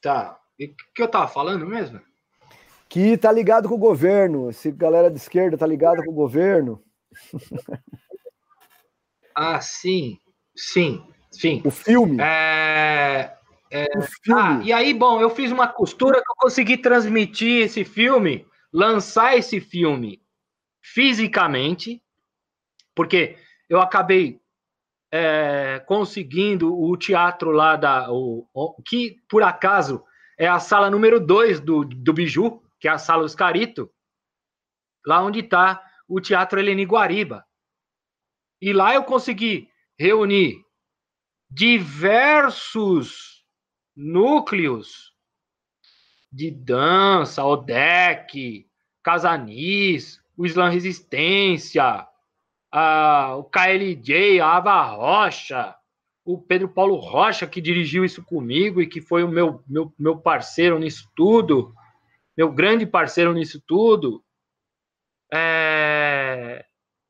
[SPEAKER 2] Tá. E o que eu tava falando mesmo?
[SPEAKER 1] Que tá ligado com o governo. Se galera de esquerda tá ligado com o governo.
[SPEAKER 2] ah, sim. Sim, sim.
[SPEAKER 1] O filme.
[SPEAKER 2] É... É... Ah, e aí, bom, eu fiz uma costura que eu consegui transmitir esse filme, lançar esse filme fisicamente, porque eu acabei é, conseguindo o teatro lá da. O, o, que, por acaso, é a sala número 2 do, do Biju, que é a sala Oscarito, lá onde está o Teatro Helene Guariba. E lá eu consegui reunir diversos núcleos de dança, ODEC, Casanis, o Islã Resistência, a, o KLJ, a Ava Rocha, o Pedro Paulo Rocha, que dirigiu isso comigo e que foi o meu, meu, meu parceiro nisso tudo, meu grande parceiro nisso tudo. É,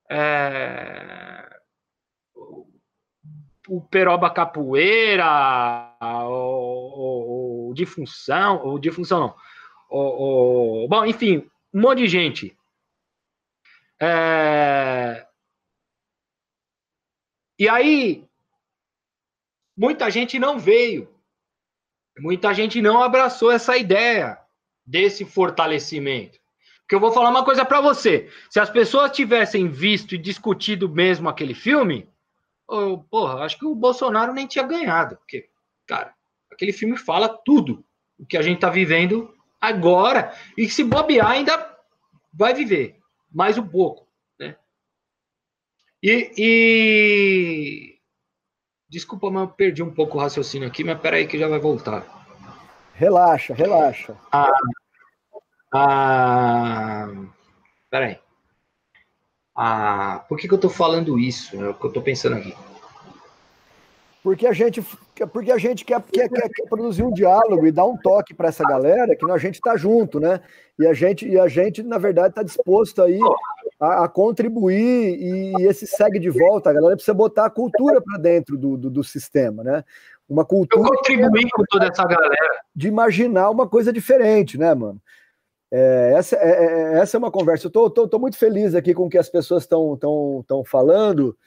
[SPEAKER 2] é, o Peroba Capoeira, o, o, o de função, o de função não. O, o, bom, enfim, um monte de gente. É, e aí, muita gente não veio, muita gente não abraçou essa ideia desse fortalecimento. Porque eu vou falar uma coisa para você: se as pessoas tivessem visto e discutido mesmo aquele filme, oh, porra, acho que o Bolsonaro nem tinha ganhado. Porque, cara, aquele filme fala tudo o que a gente está vivendo agora. E se bobear, ainda vai viver mais um pouco. Né? E, e... Desculpa, mas eu perdi um pouco o raciocínio aqui, mas peraí que já vai voltar.
[SPEAKER 1] Relaxa, relaxa.
[SPEAKER 2] Ah, ah, peraí. Ah, por que, que eu estou falando isso? É o que eu estou pensando aqui.
[SPEAKER 1] Porque a gente, porque a gente quer, quer, quer, quer produzir um diálogo e dar um toque para essa galera que a gente está junto, né? E a gente, e a gente na verdade, está disposto aí a, a, contribuir e esse segue de volta. A galera precisa botar a cultura para dentro do, do, do, sistema, né? Uma cultura.
[SPEAKER 2] Eu contribuir com toda essa galera.
[SPEAKER 1] De imaginar uma coisa diferente, né, mano? É, essa, é, é, é, essa é uma conversa. Eu tô, tô, tô, muito feliz aqui com o que as pessoas estão tão, tão falando,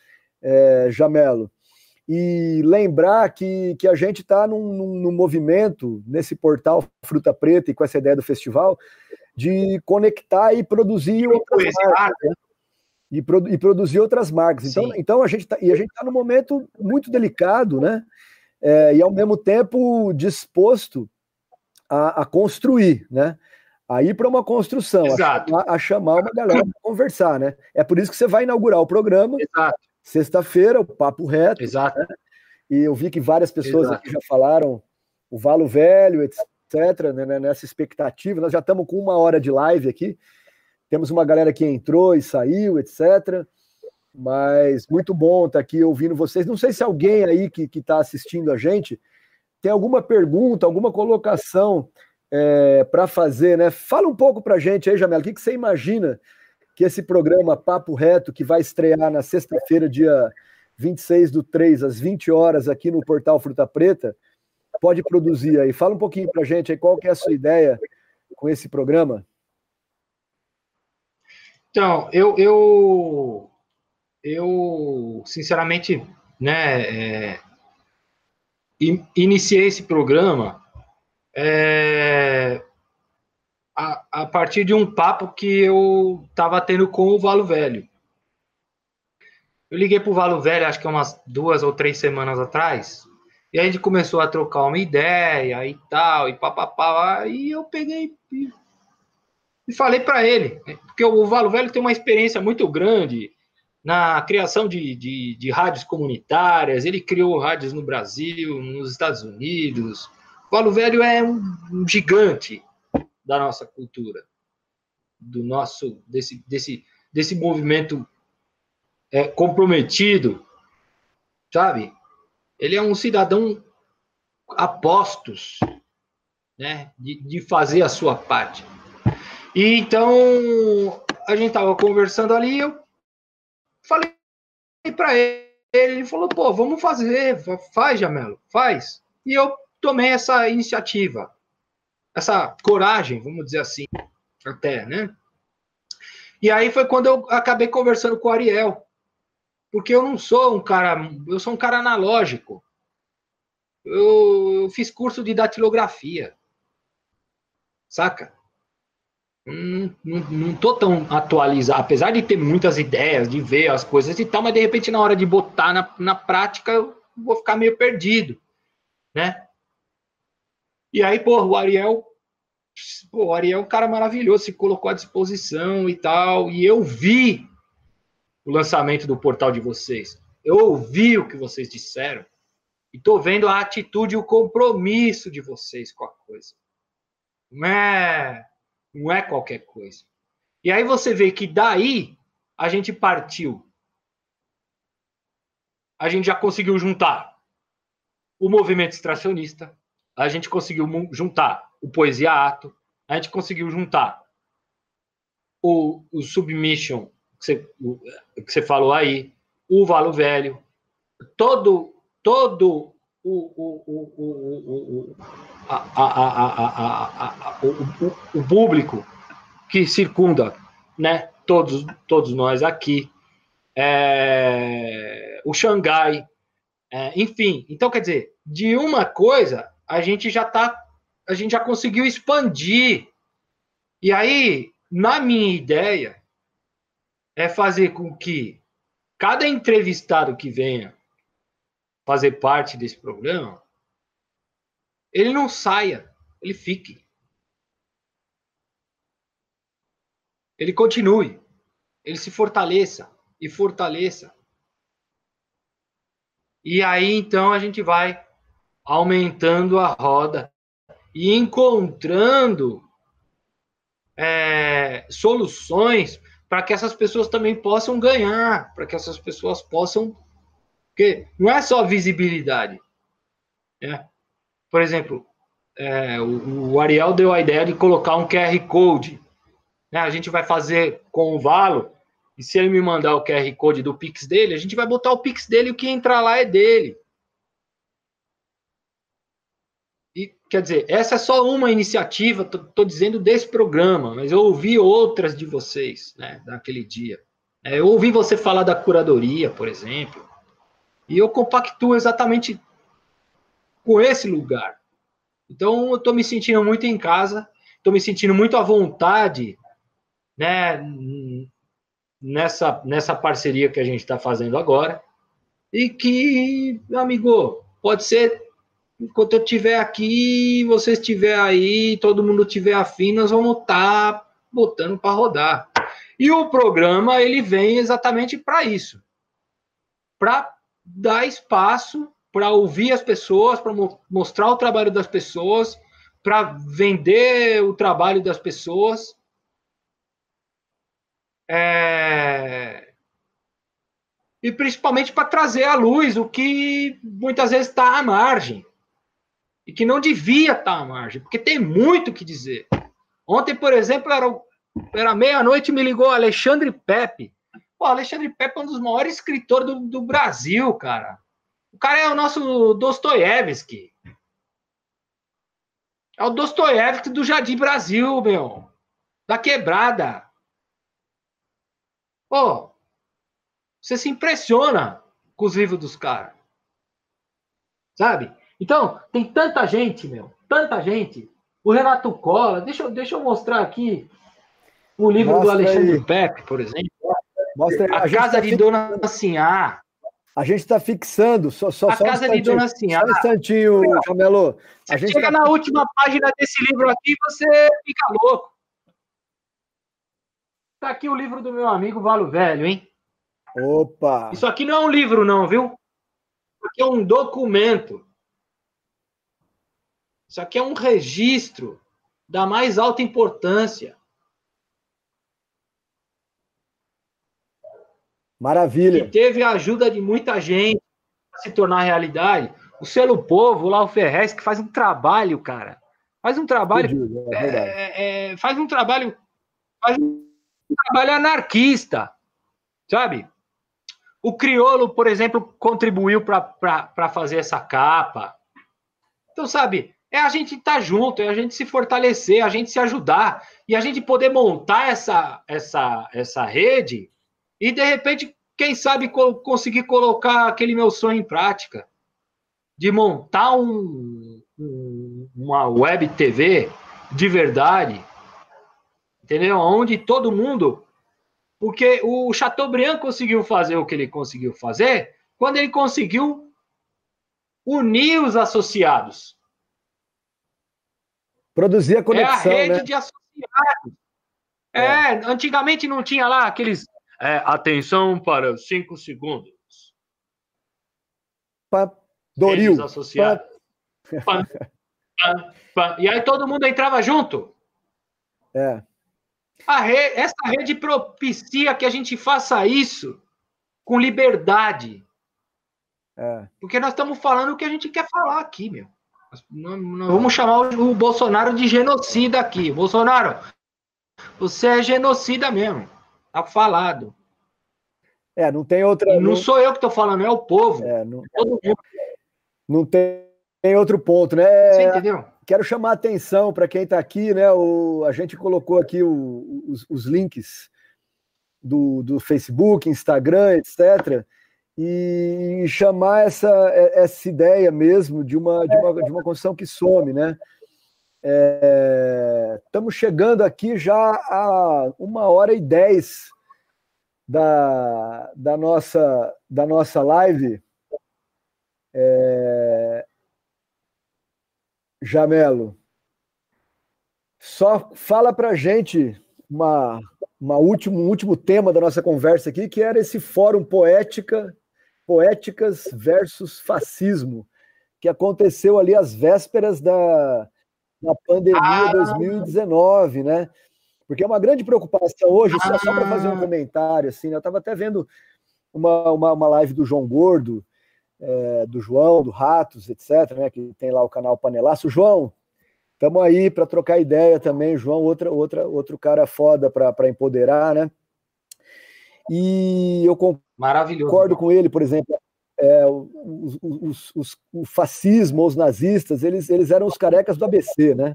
[SPEAKER 1] é, Jamelo. E lembrar que, que a gente está num, num, num, movimento, nesse portal Fruta Preta e com essa ideia do festival, de conectar e produzir outras marcas. Né? E, produ e, produzir outras marcas. Então, então a gente tá, e a gente está num momento muito delicado, né? É, e ao mesmo tempo disposto a, a construir, né? Aí para uma construção, a chamar, a chamar, uma galera para conversar, né? É por isso que você vai inaugurar o programa. Sexta-feira, o papo reto.
[SPEAKER 2] Exato. Né?
[SPEAKER 1] E eu vi que várias pessoas Exato. aqui já falaram o Valo Velho, etc. Né, né, nessa expectativa. Nós já estamos com uma hora de live aqui. Temos uma galera que entrou e saiu, etc. Mas muito bom estar aqui ouvindo vocês. Não sei se alguém aí que está assistindo a gente tem alguma pergunta, alguma colocação é, para fazer, né? Fala um pouco para a gente aí, Jamel, o que, que você imagina que esse programa Papo Reto, que vai estrear na sexta-feira, dia 26 do 3, às 20 horas, aqui no Portal Fruta Preta, pode produzir aí? Fala um pouquinho para a gente aí, qual que é a sua ideia com esse programa?
[SPEAKER 2] Então, eu, eu, eu sinceramente, né, é, iniciei esse programa é, a, a partir de um papo que eu estava tendo com o Valo Velho. Eu liguei para o Valo Velho, acho que umas duas ou três semanas atrás, e a gente começou a trocar uma ideia e tal, e papapá, e eu peguei e, e falei para ele, porque o Valo Velho tem uma experiência muito grande na criação de, de, de, rádios comunitárias, ele criou rádios no Brasil, nos Estados Unidos. O Valo Velho é um, um gigante da nossa cultura, do nosso desse, desse, desse movimento é, comprometido, sabe? Ele é um cidadão apostos, né, de, de fazer a sua parte. E então a gente estava conversando ali, eu falei para ele, ele falou, pô, vamos fazer, faz, Jamelo, faz. E eu tomei essa iniciativa, essa coragem, vamos dizer assim, até, né? E aí foi quando eu acabei conversando com o Ariel, porque eu não sou um cara, eu sou um cara analógico. Eu, eu fiz curso de datilografia, saca? Não, não, não tô tão atualizado, apesar de ter muitas ideias, de ver as coisas e tal, mas de repente na hora de botar na, na prática eu vou ficar meio perdido, né? E aí, pô, o Ariel, pô, o Ariel é um cara maravilhoso, se colocou à disposição e tal, e eu vi o lançamento do portal de vocês. Eu ouvi o que vocês disseram e tô vendo a atitude e o compromisso de vocês com a coisa. Não é, não é qualquer coisa. E aí você vê que daí a gente partiu. A gente já conseguiu juntar o movimento extracionista, a gente conseguiu juntar o Poesia Ato, a gente conseguiu juntar o, o Submission, que você, que você falou aí, o Valo Velho, todo, todo o, o, o, a, a, o, o público que circunda né, todos, todos nós aqui, é, o Xangai, é, enfim. Então, quer dizer, de uma coisa a gente já tá, a gente já conseguiu expandir. E aí, na minha ideia, é fazer com que cada entrevistado que venha fazer parte desse programa, ele não saia, ele fique. Ele continue, ele se fortaleça e fortaleça. E aí então a gente vai aumentando a roda e encontrando é, soluções para que essas pessoas também possam ganhar, para que essas pessoas possam. Porque não é só visibilidade. Né? Por exemplo, é, o, o, Ariel deu a ideia de colocar um QR Code. Né? A gente vai fazer com o Valo, e se ele me mandar o QR Code do Pix dele, a gente vai botar o Pix dele e o que entrar lá é dele. E, quer dizer, essa é só uma iniciativa, estou dizendo desse programa, mas eu ouvi outras de vocês, né, naquele dia. É, eu ouvi você falar da curadoria, por exemplo, e eu compactuo exatamente com esse lugar. Então, eu estou me sentindo muito em casa, estou me sentindo muito à vontade, né, nessa, nessa parceria que a gente está fazendo agora, e que, amigo, pode ser enquanto eu estiver aqui, você estiver aí, todo mundo estiver afim, nós vamos estar tá botando para rodar. E o programa ele vem exatamente para isso, para dar espaço para ouvir as pessoas, para mo mostrar o trabalho das pessoas, para vender o trabalho das pessoas. É... E principalmente para trazer à luz o que muitas vezes está à margem e que não devia estar à margem, porque tem muito o que dizer. Ontem, por exemplo, era, era meia-noite me ligou Alexandre Pepe. Pô, Alexandre Pepe é um dos maiores escritores do, do Brasil, cara. O cara é o nosso Dostoiévski. É o Dostoiévski do Jardim Brasil, meu. Da quebrada. Pô, você se impressiona com os livros dos caras. Sabe? Então, tem tanta gente, meu, tanta gente. O Renato Cola, deixa, eu, deixa eu mostrar aqui o livro Mostra do Alexandre aí. Pepe, por exemplo. Mostra aí. A, a Casa tá de Dona Sinhá.
[SPEAKER 1] A gente está fixando, só, só,
[SPEAKER 2] a
[SPEAKER 1] só
[SPEAKER 2] Casa um de Dona Sinhá.
[SPEAKER 1] Só um instantinho.
[SPEAKER 2] A gente chega tá... na última página desse livro aqui, você fica louco. Tá aqui o livro do meu amigo Valo Velho, hein?
[SPEAKER 1] Opa!
[SPEAKER 2] Isso aqui não é um livro, não, viu? Isso aqui é um documento. Isso aqui é um registro da mais alta importância.
[SPEAKER 1] Maravilha.
[SPEAKER 2] Que teve a ajuda de muita gente para se tornar realidade. O Selo Povo, lá o Ferrez, que faz um trabalho, cara. Faz um trabalho. É é, é, faz um trabalho. Faz um trabalho anarquista. Sabe? O Criolo, por exemplo, contribuiu para fazer essa capa. Então, sabe, é a gente estar tá junto, é a gente se fortalecer, a gente se ajudar e a gente poder montar essa, essa, essa rede e, de repente, quem sabe co conseguir colocar aquele meu sonho em prática de montar um, um, uma web TV de verdade, entendeu? Onde todo mundo porque o Chateaubriand conseguiu fazer o que ele conseguiu fazer quando ele conseguiu unir os associados.
[SPEAKER 1] Produzir a conexão.
[SPEAKER 2] É a rede
[SPEAKER 1] né?
[SPEAKER 2] de associados. É, é, antigamente não tinha lá aqueles. É, atenção para cinco segundos.
[SPEAKER 1] Pa, Doril.
[SPEAKER 2] Pa... Pa, pa, e aí todo mundo entrava junto.
[SPEAKER 1] É.
[SPEAKER 2] Rede, essa rede propicia que a gente faça isso com liberdade. É. Porque nós estamos falando o que a gente quer falar aqui, meu. Nós, nós vamos chamar o, o, Bolsonaro de genocida aqui. Bolsonaro, você é genocida mesmo. Tá falado.
[SPEAKER 1] É, não tem outra.
[SPEAKER 2] E não, sou eu que estou falando, é o povo.
[SPEAKER 1] É, não, não tem outro ponto, né?
[SPEAKER 2] Você entendeu?
[SPEAKER 1] quero chamar a atenção para quem está aqui, né? O, a gente colocou aqui o, os, os, links do, do Facebook, Instagram, etc. E chamar essa, essa ideia mesmo de uma, de uma, de uma construção que some, né? É, estamos chegando aqui já a uma hora e dez da, da, nossa, da nossa live. É, Jamelo, só fala para gente uma, uma último, um último tema da nossa conversa aqui, que era esse fórum poética, poéticas versus fascismo, que aconteceu ali às vésperas da, da pandemia ah, 2019, né? Porque é uma grande preocupação hoje, só, só para fazer um ah. comentário, assim, né? eu estava até vendo uma, uma, uma live do João Gordo, é, do João, do Ratos, etc., né, que tem lá o canal Panelaço. João, estamos aí para trocar ideia também, João, outra, outra, outro cara foda para empoderar, né? E eu concordo com ele, por exemplo, é, os, os, os, o fascismo, os nazistas, eles, eles eram os carecas do ABC, né?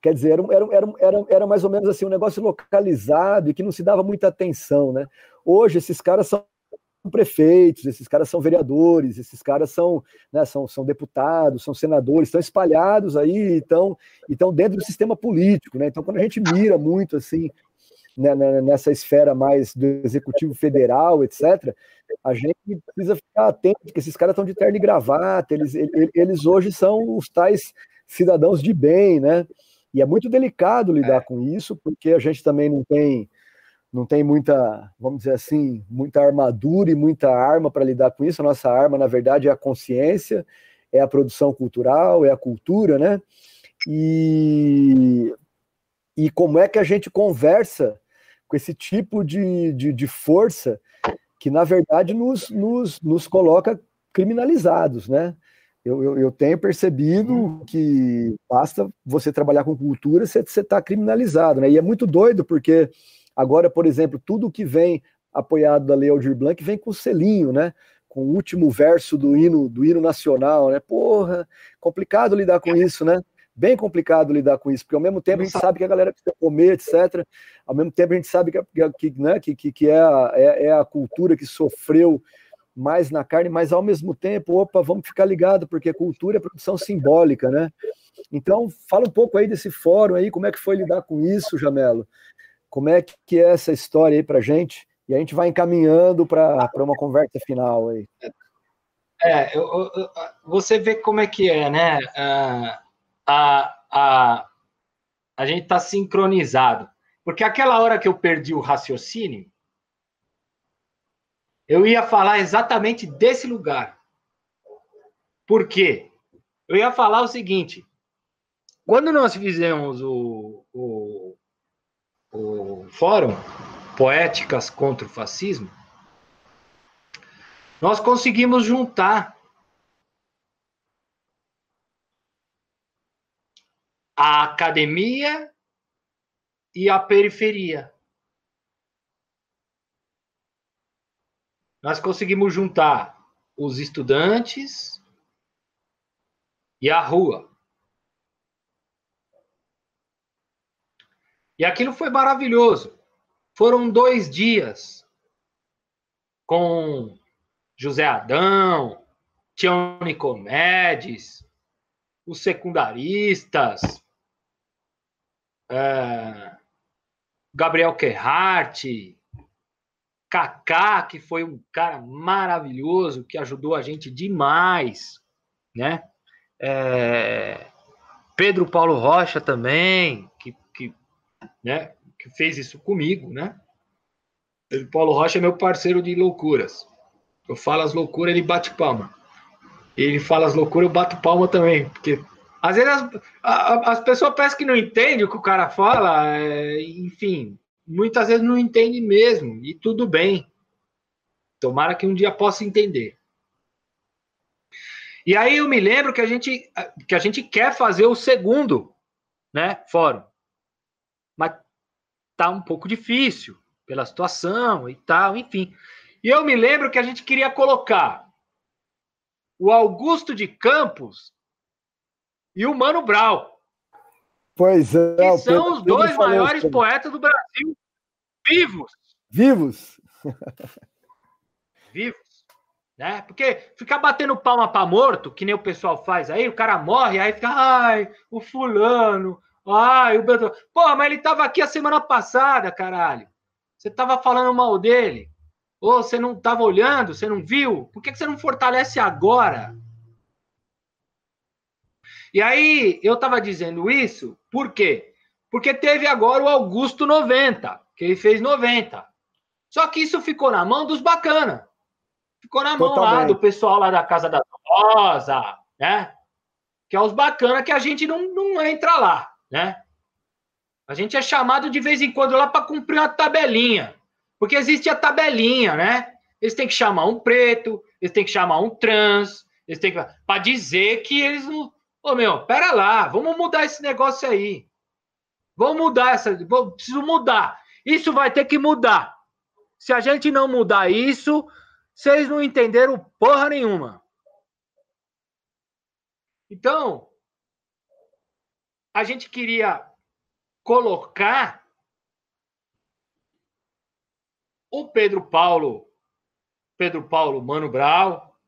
[SPEAKER 1] Quer dizer, era, era, era, era mais ou menos assim um negócio localizado e que não se dava muita atenção, né? Hoje esses caras são prefeitos, esses caras são vereadores, esses caras são, né, são, são deputados, são senadores, estão espalhados aí, estão, estão dentro do sistema político, né? Então, quando a gente mira muito assim né, né nessa esfera mais do executivo federal, etc., a gente precisa ficar atento, que esses caras estão de terno e gravata, eles, eles hoje são os tais cidadãos de bem, né? E é muito delicado lidar é. com isso, porque a gente também não tem não tem muita, vamos dizer assim, muita armadura e muita arma para lidar com isso. A nossa arma, na verdade, é a consciência, é a produção cultural, é a cultura, né? E, e como é que a gente conversa com esse tipo de, de, de força que, na verdade, nos, nos, nos coloca criminalizados, né? Eu, eu, eu, tenho percebido uhum. que basta você trabalhar com cultura, você está criminalizado, né? E é muito doido, porque Agora, por exemplo, tudo que vem apoiado da Lei Aldir Blanc vem com o selinho, né? Com o último verso do hino, do hino nacional, né? Porra, complicado lidar com isso, né? Bem complicado lidar com isso, porque ao mesmo tempo a gente sabe que a galera precisa comer, etc. Ao mesmo tempo a gente sabe que, que, né, que, que é, a, é, é a cultura que sofreu mais na carne, mas ao mesmo tempo, opa, vamos ficar ligado, porque cultura é produção simbólica, né? Então, fala um pouco aí desse fórum aí, como é que foi lidar com isso, Jamelo? Como é que é essa história aí pra gente? E a gente vai encaminhando para uma conversa final aí.
[SPEAKER 2] É, eu, eu, você vê como é que é, né? Uh, a, a, a gente está sincronizado. Porque aquela hora que eu perdi o raciocínio, eu ia falar exatamente desse lugar. Por quê? Eu ia falar o seguinte: quando nós fizemos o, o, o fórum Poéticas contra o Fascismo, nós conseguimos juntar a academia e a periferia. Nós conseguimos juntar os estudantes e a rua. E aquilo foi maravilhoso. Foram dois dias com José Adão, Tião Nicomedes, os secundaristas, é, Gabriel Kerhart, Kaká, que foi um cara maravilhoso, que ajudou a gente demais, né? É, Pedro Paulo Rocha também, que, que, né, que fez isso comigo, né? Pedro Paulo Rocha é meu parceiro de loucuras. Eu falo as loucuras, ele bate palma. Ele fala as loucuras, eu bato palma também, porque às vezes as, as pessoas parecem que não entendem o que o cara fala, é, enfim, muitas vezes não entendem mesmo, e tudo bem. Tomara que um dia possa entender. E aí eu me lembro que a gente, que a gente quer fazer o segundo, né, fórum. Mas tá um pouco difícil pela situação e tal, enfim. E eu me lembro que a gente queria colocar o Augusto de Campos e o Mano Brown.
[SPEAKER 1] Pois é.
[SPEAKER 2] Que são os dois maiores isso. poetas do Brasil vivos.
[SPEAKER 1] Vivos.
[SPEAKER 2] vivos. Né? Porque ficar batendo palma para morto, que nem o pessoal faz aí, o cara morre, aí fica, ai, o fulano, ai, o Beto. Pô, mas ele tava aqui a semana passada, caralho. Você tava falando mal dele. Ou você não estava olhando, você não viu? Por que você não fortalece agora? E aí, eu estava dizendo isso, por quê? Porque teve agora o Augusto 90, que ele fez 90. Só que isso ficou na mão dos bacana. Ficou na mão Totalmente. lá do pessoal lá da Casa da Rosa, né? Que é os bacana que a gente não, não entra lá, né? A gente é chamado de vez em quando lá para cumprir uma tabelinha. Porque existe a tabelinha, né? Eles têm que chamar um preto, eles têm que chamar um trans, eles têm que. para dizer que eles não. Ô, meu, pera lá, vamos mudar esse negócio aí. Vamos mudar essa. Preciso mudar. Isso vai ter que mudar. Se a gente não mudar isso, vocês não entenderam porra nenhuma. Então, a gente queria colocar o Pedro Paulo, Pedro Paulo Mano Brau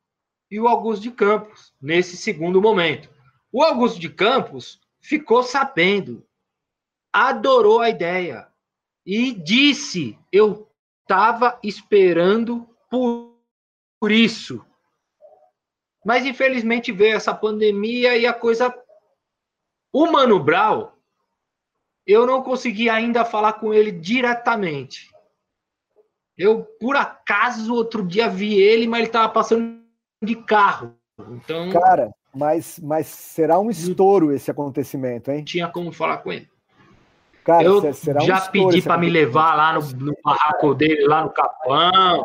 [SPEAKER 2] e o Augusto de Campos, nesse segundo momento. O Augusto de Campos ficou sabendo, adorou a ideia e disse: Eu estava esperando por, por isso. Mas infelizmente veio essa pandemia e a coisa. O Mano Brau, eu não consegui ainda falar com ele diretamente. Eu, por acaso, outro dia vi ele, mas ele estava passando de carro. Então.
[SPEAKER 1] Cara, mas, mas será um estouro esse acontecimento, hein?
[SPEAKER 2] Tinha como falar com ele. Cara, eu será um já pedi para me levar lá no, no barraco dele, lá no Capão.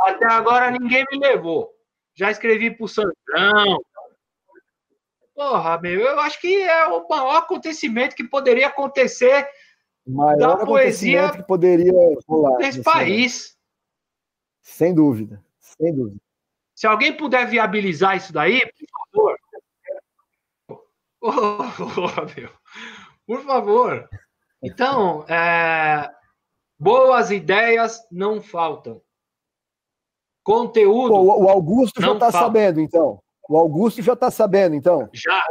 [SPEAKER 2] Até agora ninguém me levou. Já escrevi pro Sandrão. Porra, meu, eu acho que é o maior acontecimento que poderia acontecer
[SPEAKER 1] maior da poesia que poderia rolar
[SPEAKER 2] nesse país.
[SPEAKER 1] Sem dúvida, sem dúvida.
[SPEAKER 2] Se alguém puder viabilizar isso daí, por favor. Oh, oh, meu. Por favor. Então, é, boas ideias não faltam. Conteúdo. Pô,
[SPEAKER 1] o Augusto já está sabendo, então. O Augusto já está sabendo, então.
[SPEAKER 2] Já.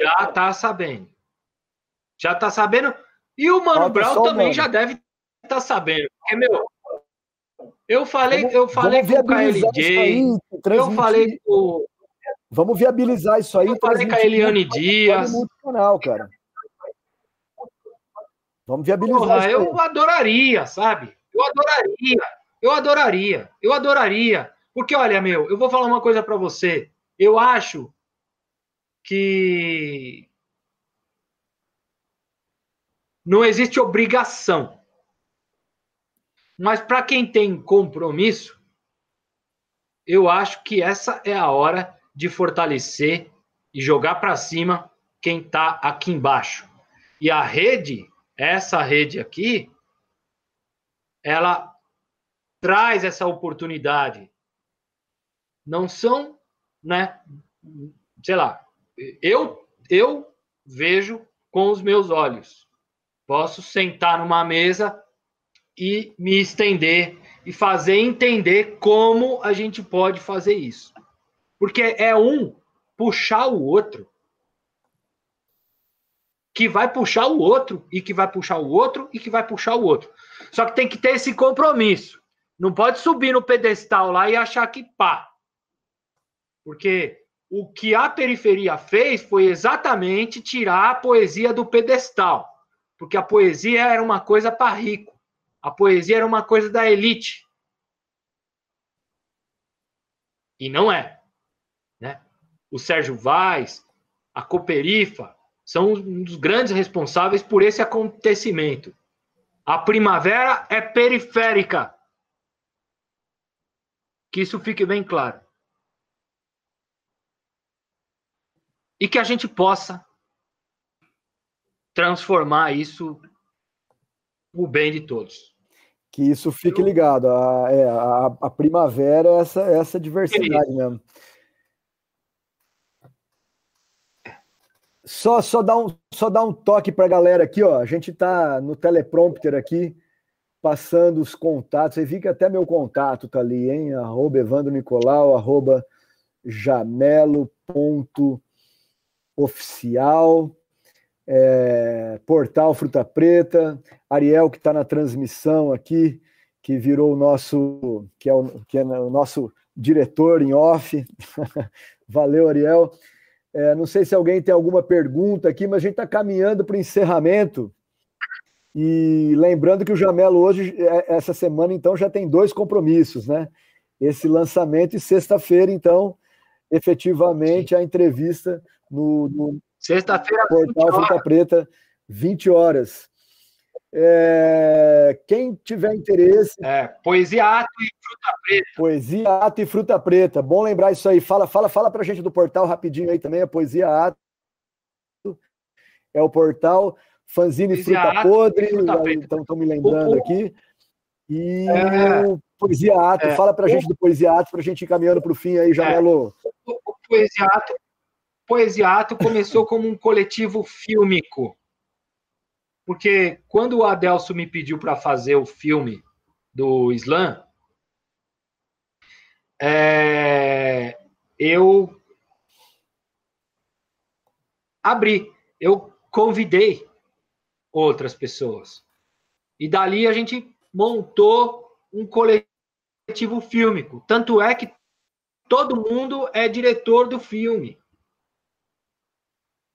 [SPEAKER 2] Já está sabendo. Já está sabendo. E o Mano Brown também mano. já deve estar tá sabendo. Porque, meu, eu falei, vamos, eu falei com o KLJ. Aí, eu falei com.
[SPEAKER 1] Vamos viabilizar isso aí.
[SPEAKER 2] Eu falei com a Eliane Dias.
[SPEAKER 1] Canal, cara. Vamos viabilizar Porra,
[SPEAKER 2] isso. Eu adoraria, sabe? Eu adoraria. Eu adoraria. Eu adoraria. Porque, olha, meu, eu vou falar uma coisa para você. Eu acho que não existe obrigação. Mas para quem tem compromisso, eu acho que essa é a hora de fortalecer e jogar para cima quem está aqui embaixo. E a rede, essa rede aqui, ela traz essa oportunidade. Não são, né, sei lá, eu eu vejo com os meus olhos. Posso sentar numa mesa e me estender e fazer entender como a gente pode fazer isso. Porque é um puxar o outro que vai puxar o outro e que vai puxar o outro e que vai puxar o outro. Só que tem que ter esse compromisso. Não pode subir no pedestal lá e achar que pá. Porque o que a periferia fez foi exatamente tirar a poesia do pedestal. Porque a poesia era uma coisa para rico. A poesia era uma coisa da elite. E não é. Né? O Sérgio Vaz, a Coperifa, são um dos grandes responsáveis por esse acontecimento. A primavera é periférica. Que isso fique bem claro. E que a gente possa transformar isso no bem de todos
[SPEAKER 1] que isso fique ligado. A, é, a, a primavera é essa, é essa diversidade mesmo. Só, só, dá um, só dá um toque para a galera aqui, ó. A gente está no teleprompter aqui, passando os contatos. Você fica até meu contato tá ali, hein? Arroba Evandro Nicolau, arroba jamelo.oficial é, Portal Fruta Preta, Ariel que está na transmissão aqui, que virou o nosso, que é o, que é o nosso diretor em off. Valeu, Ariel. É, não sei se alguém tem alguma pergunta aqui, mas a gente está caminhando para o encerramento. E lembrando que o Jamelo hoje, é, essa semana, então, já tem dois compromissos, né? Esse lançamento e sexta-feira, então, efetivamente, a entrevista no, no,
[SPEAKER 2] Sexta-feira,
[SPEAKER 1] Portal Fruta Preta, 20 horas. É, quem tiver interesse.
[SPEAKER 2] É, poesia Ato e Fruta Preta.
[SPEAKER 1] Poesia Ato e Fruta Preta. Bom lembrar isso aí. Fala, fala, fala pra gente do portal rapidinho aí também, a Poesia Ato. É o portal Fanzine poesia Fruta Ato Podre. Então estão me lembrando o, aqui. E é, o Poesia Ato. É, fala pra o, gente do Poesia Ato pra gente ir caminhando pro fim aí, Janelo.
[SPEAKER 2] É, o, o Poesia Ato Poesiato começou como um coletivo fílmico. Porque quando o Adelso me pediu para fazer o filme do Slam, é, eu abri, eu convidei outras pessoas. E dali a gente montou um coletivo fílmico. Tanto é que todo mundo é diretor do filme.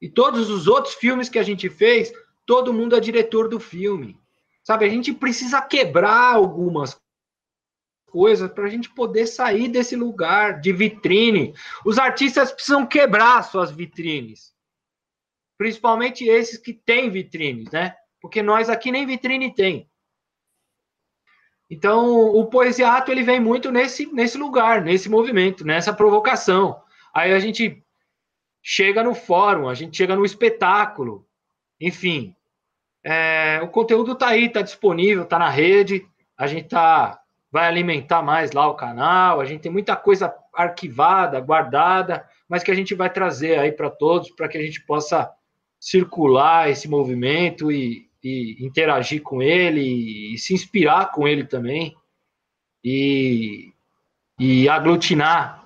[SPEAKER 2] E todos os outros filmes que a gente fez, todo mundo é diretor do filme. Sabe, a gente precisa quebrar algumas coisas para a gente poder sair desse lugar de vitrine. Os artistas precisam quebrar suas vitrines. Principalmente esses que têm vitrines, né? Porque nós aqui nem vitrine tem. Então, o poesiato ele vem muito nesse, nesse lugar, nesse movimento, nessa provocação. Aí a gente chega no fórum, a gente chega no espetáculo, enfim. É, o conteúdo está aí, está disponível, está na rede, a gente tá, vai alimentar mais lá o canal, a gente tem muita coisa arquivada, guardada, mas que a gente vai trazer aí para todos, para que a gente possa circular esse movimento e, e interagir com ele e, e se inspirar com ele também. E, e aglutinar,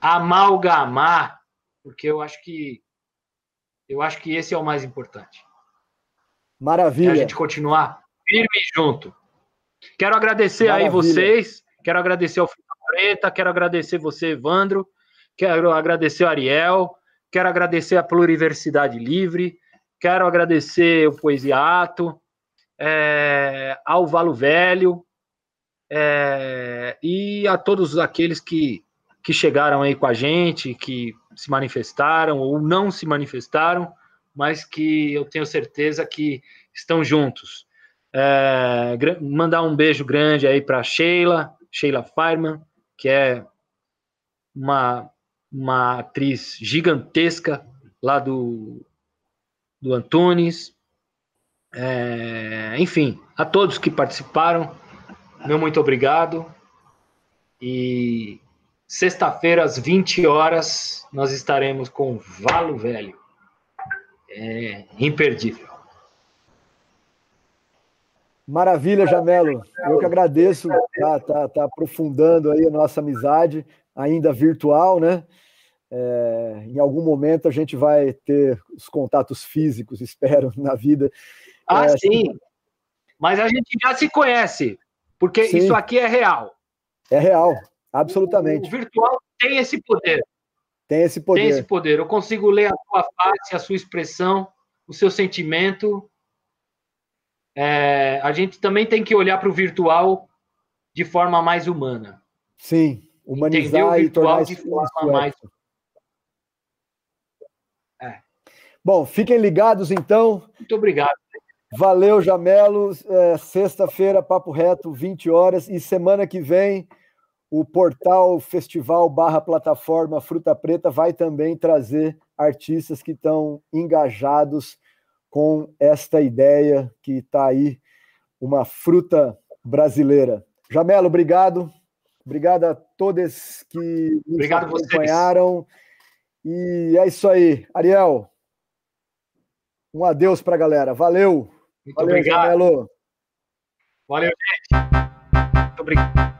[SPEAKER 2] amalgamar, porque eu acho que eu acho que esse é o mais importante.
[SPEAKER 1] Maravilha. É
[SPEAKER 2] a gente continuar firme junto. Quero agradecer Maravilha. aí vocês, quero agradecer ao Fita Preta, quero agradecer você, Evandro, quero agradecer o Ariel, quero agradecer a Pluriversidade Livre, quero agradecer o Poesiato, é, ao Valo Velho é, e a todos aqueles que, que chegaram aí com a gente, que se manifestaram ou não se manifestaram, mas que eu tenho certeza que estão juntos. É, mandar um beijo grande aí para Sheila, Sheila Fireman, que é uma, uma atriz gigantesca lá do, do Antunes. É, enfim, a todos que participaram, meu muito obrigado. E sexta-feira, às 20 horas, nós estaremos com Valo Velho. É imperdível.
[SPEAKER 1] Maravilha, Jamelo. Eu que agradeço, tá, tá, tá aprofundando aí a nossa amizade, ainda virtual, né? É, em algum momento a gente vai ter os contatos físicos, espero, na vida.
[SPEAKER 2] Ah, é, sim. Mas a gente já se conhece, porque sim. isso aqui é real.
[SPEAKER 1] É real, absolutamente.
[SPEAKER 2] O, virtual tem esse poder.
[SPEAKER 1] Tem esse poder.
[SPEAKER 2] Tem esse poder. Eu consigo ler a sua face, a sua expressão, o seu sentimento é, a gente também tem que olhar para o virtual de forma mais humana.
[SPEAKER 1] Sim, humanizar e tornar de forma mais. É. Bom, fiquem ligados então.
[SPEAKER 2] Muito obrigado.
[SPEAKER 1] Valeu, Jamelo. É, Sexta-feira, Papo Reto, 20 horas. E semana que vem, o portal Festival barra Plataforma Fruta Preta vai também trazer artistas que estão engajados com esta ideia que está aí, uma fruta brasileira. Jamelo, obrigado. Obrigado a todos que
[SPEAKER 2] nos obrigado
[SPEAKER 1] acompanharam. Vocês. E é isso aí. Ariel, um adeus para a galera. Valeu.
[SPEAKER 2] Muito Valeu, obrigado.
[SPEAKER 1] Jamelo.
[SPEAKER 2] Valeu, gente. Muito obrigado.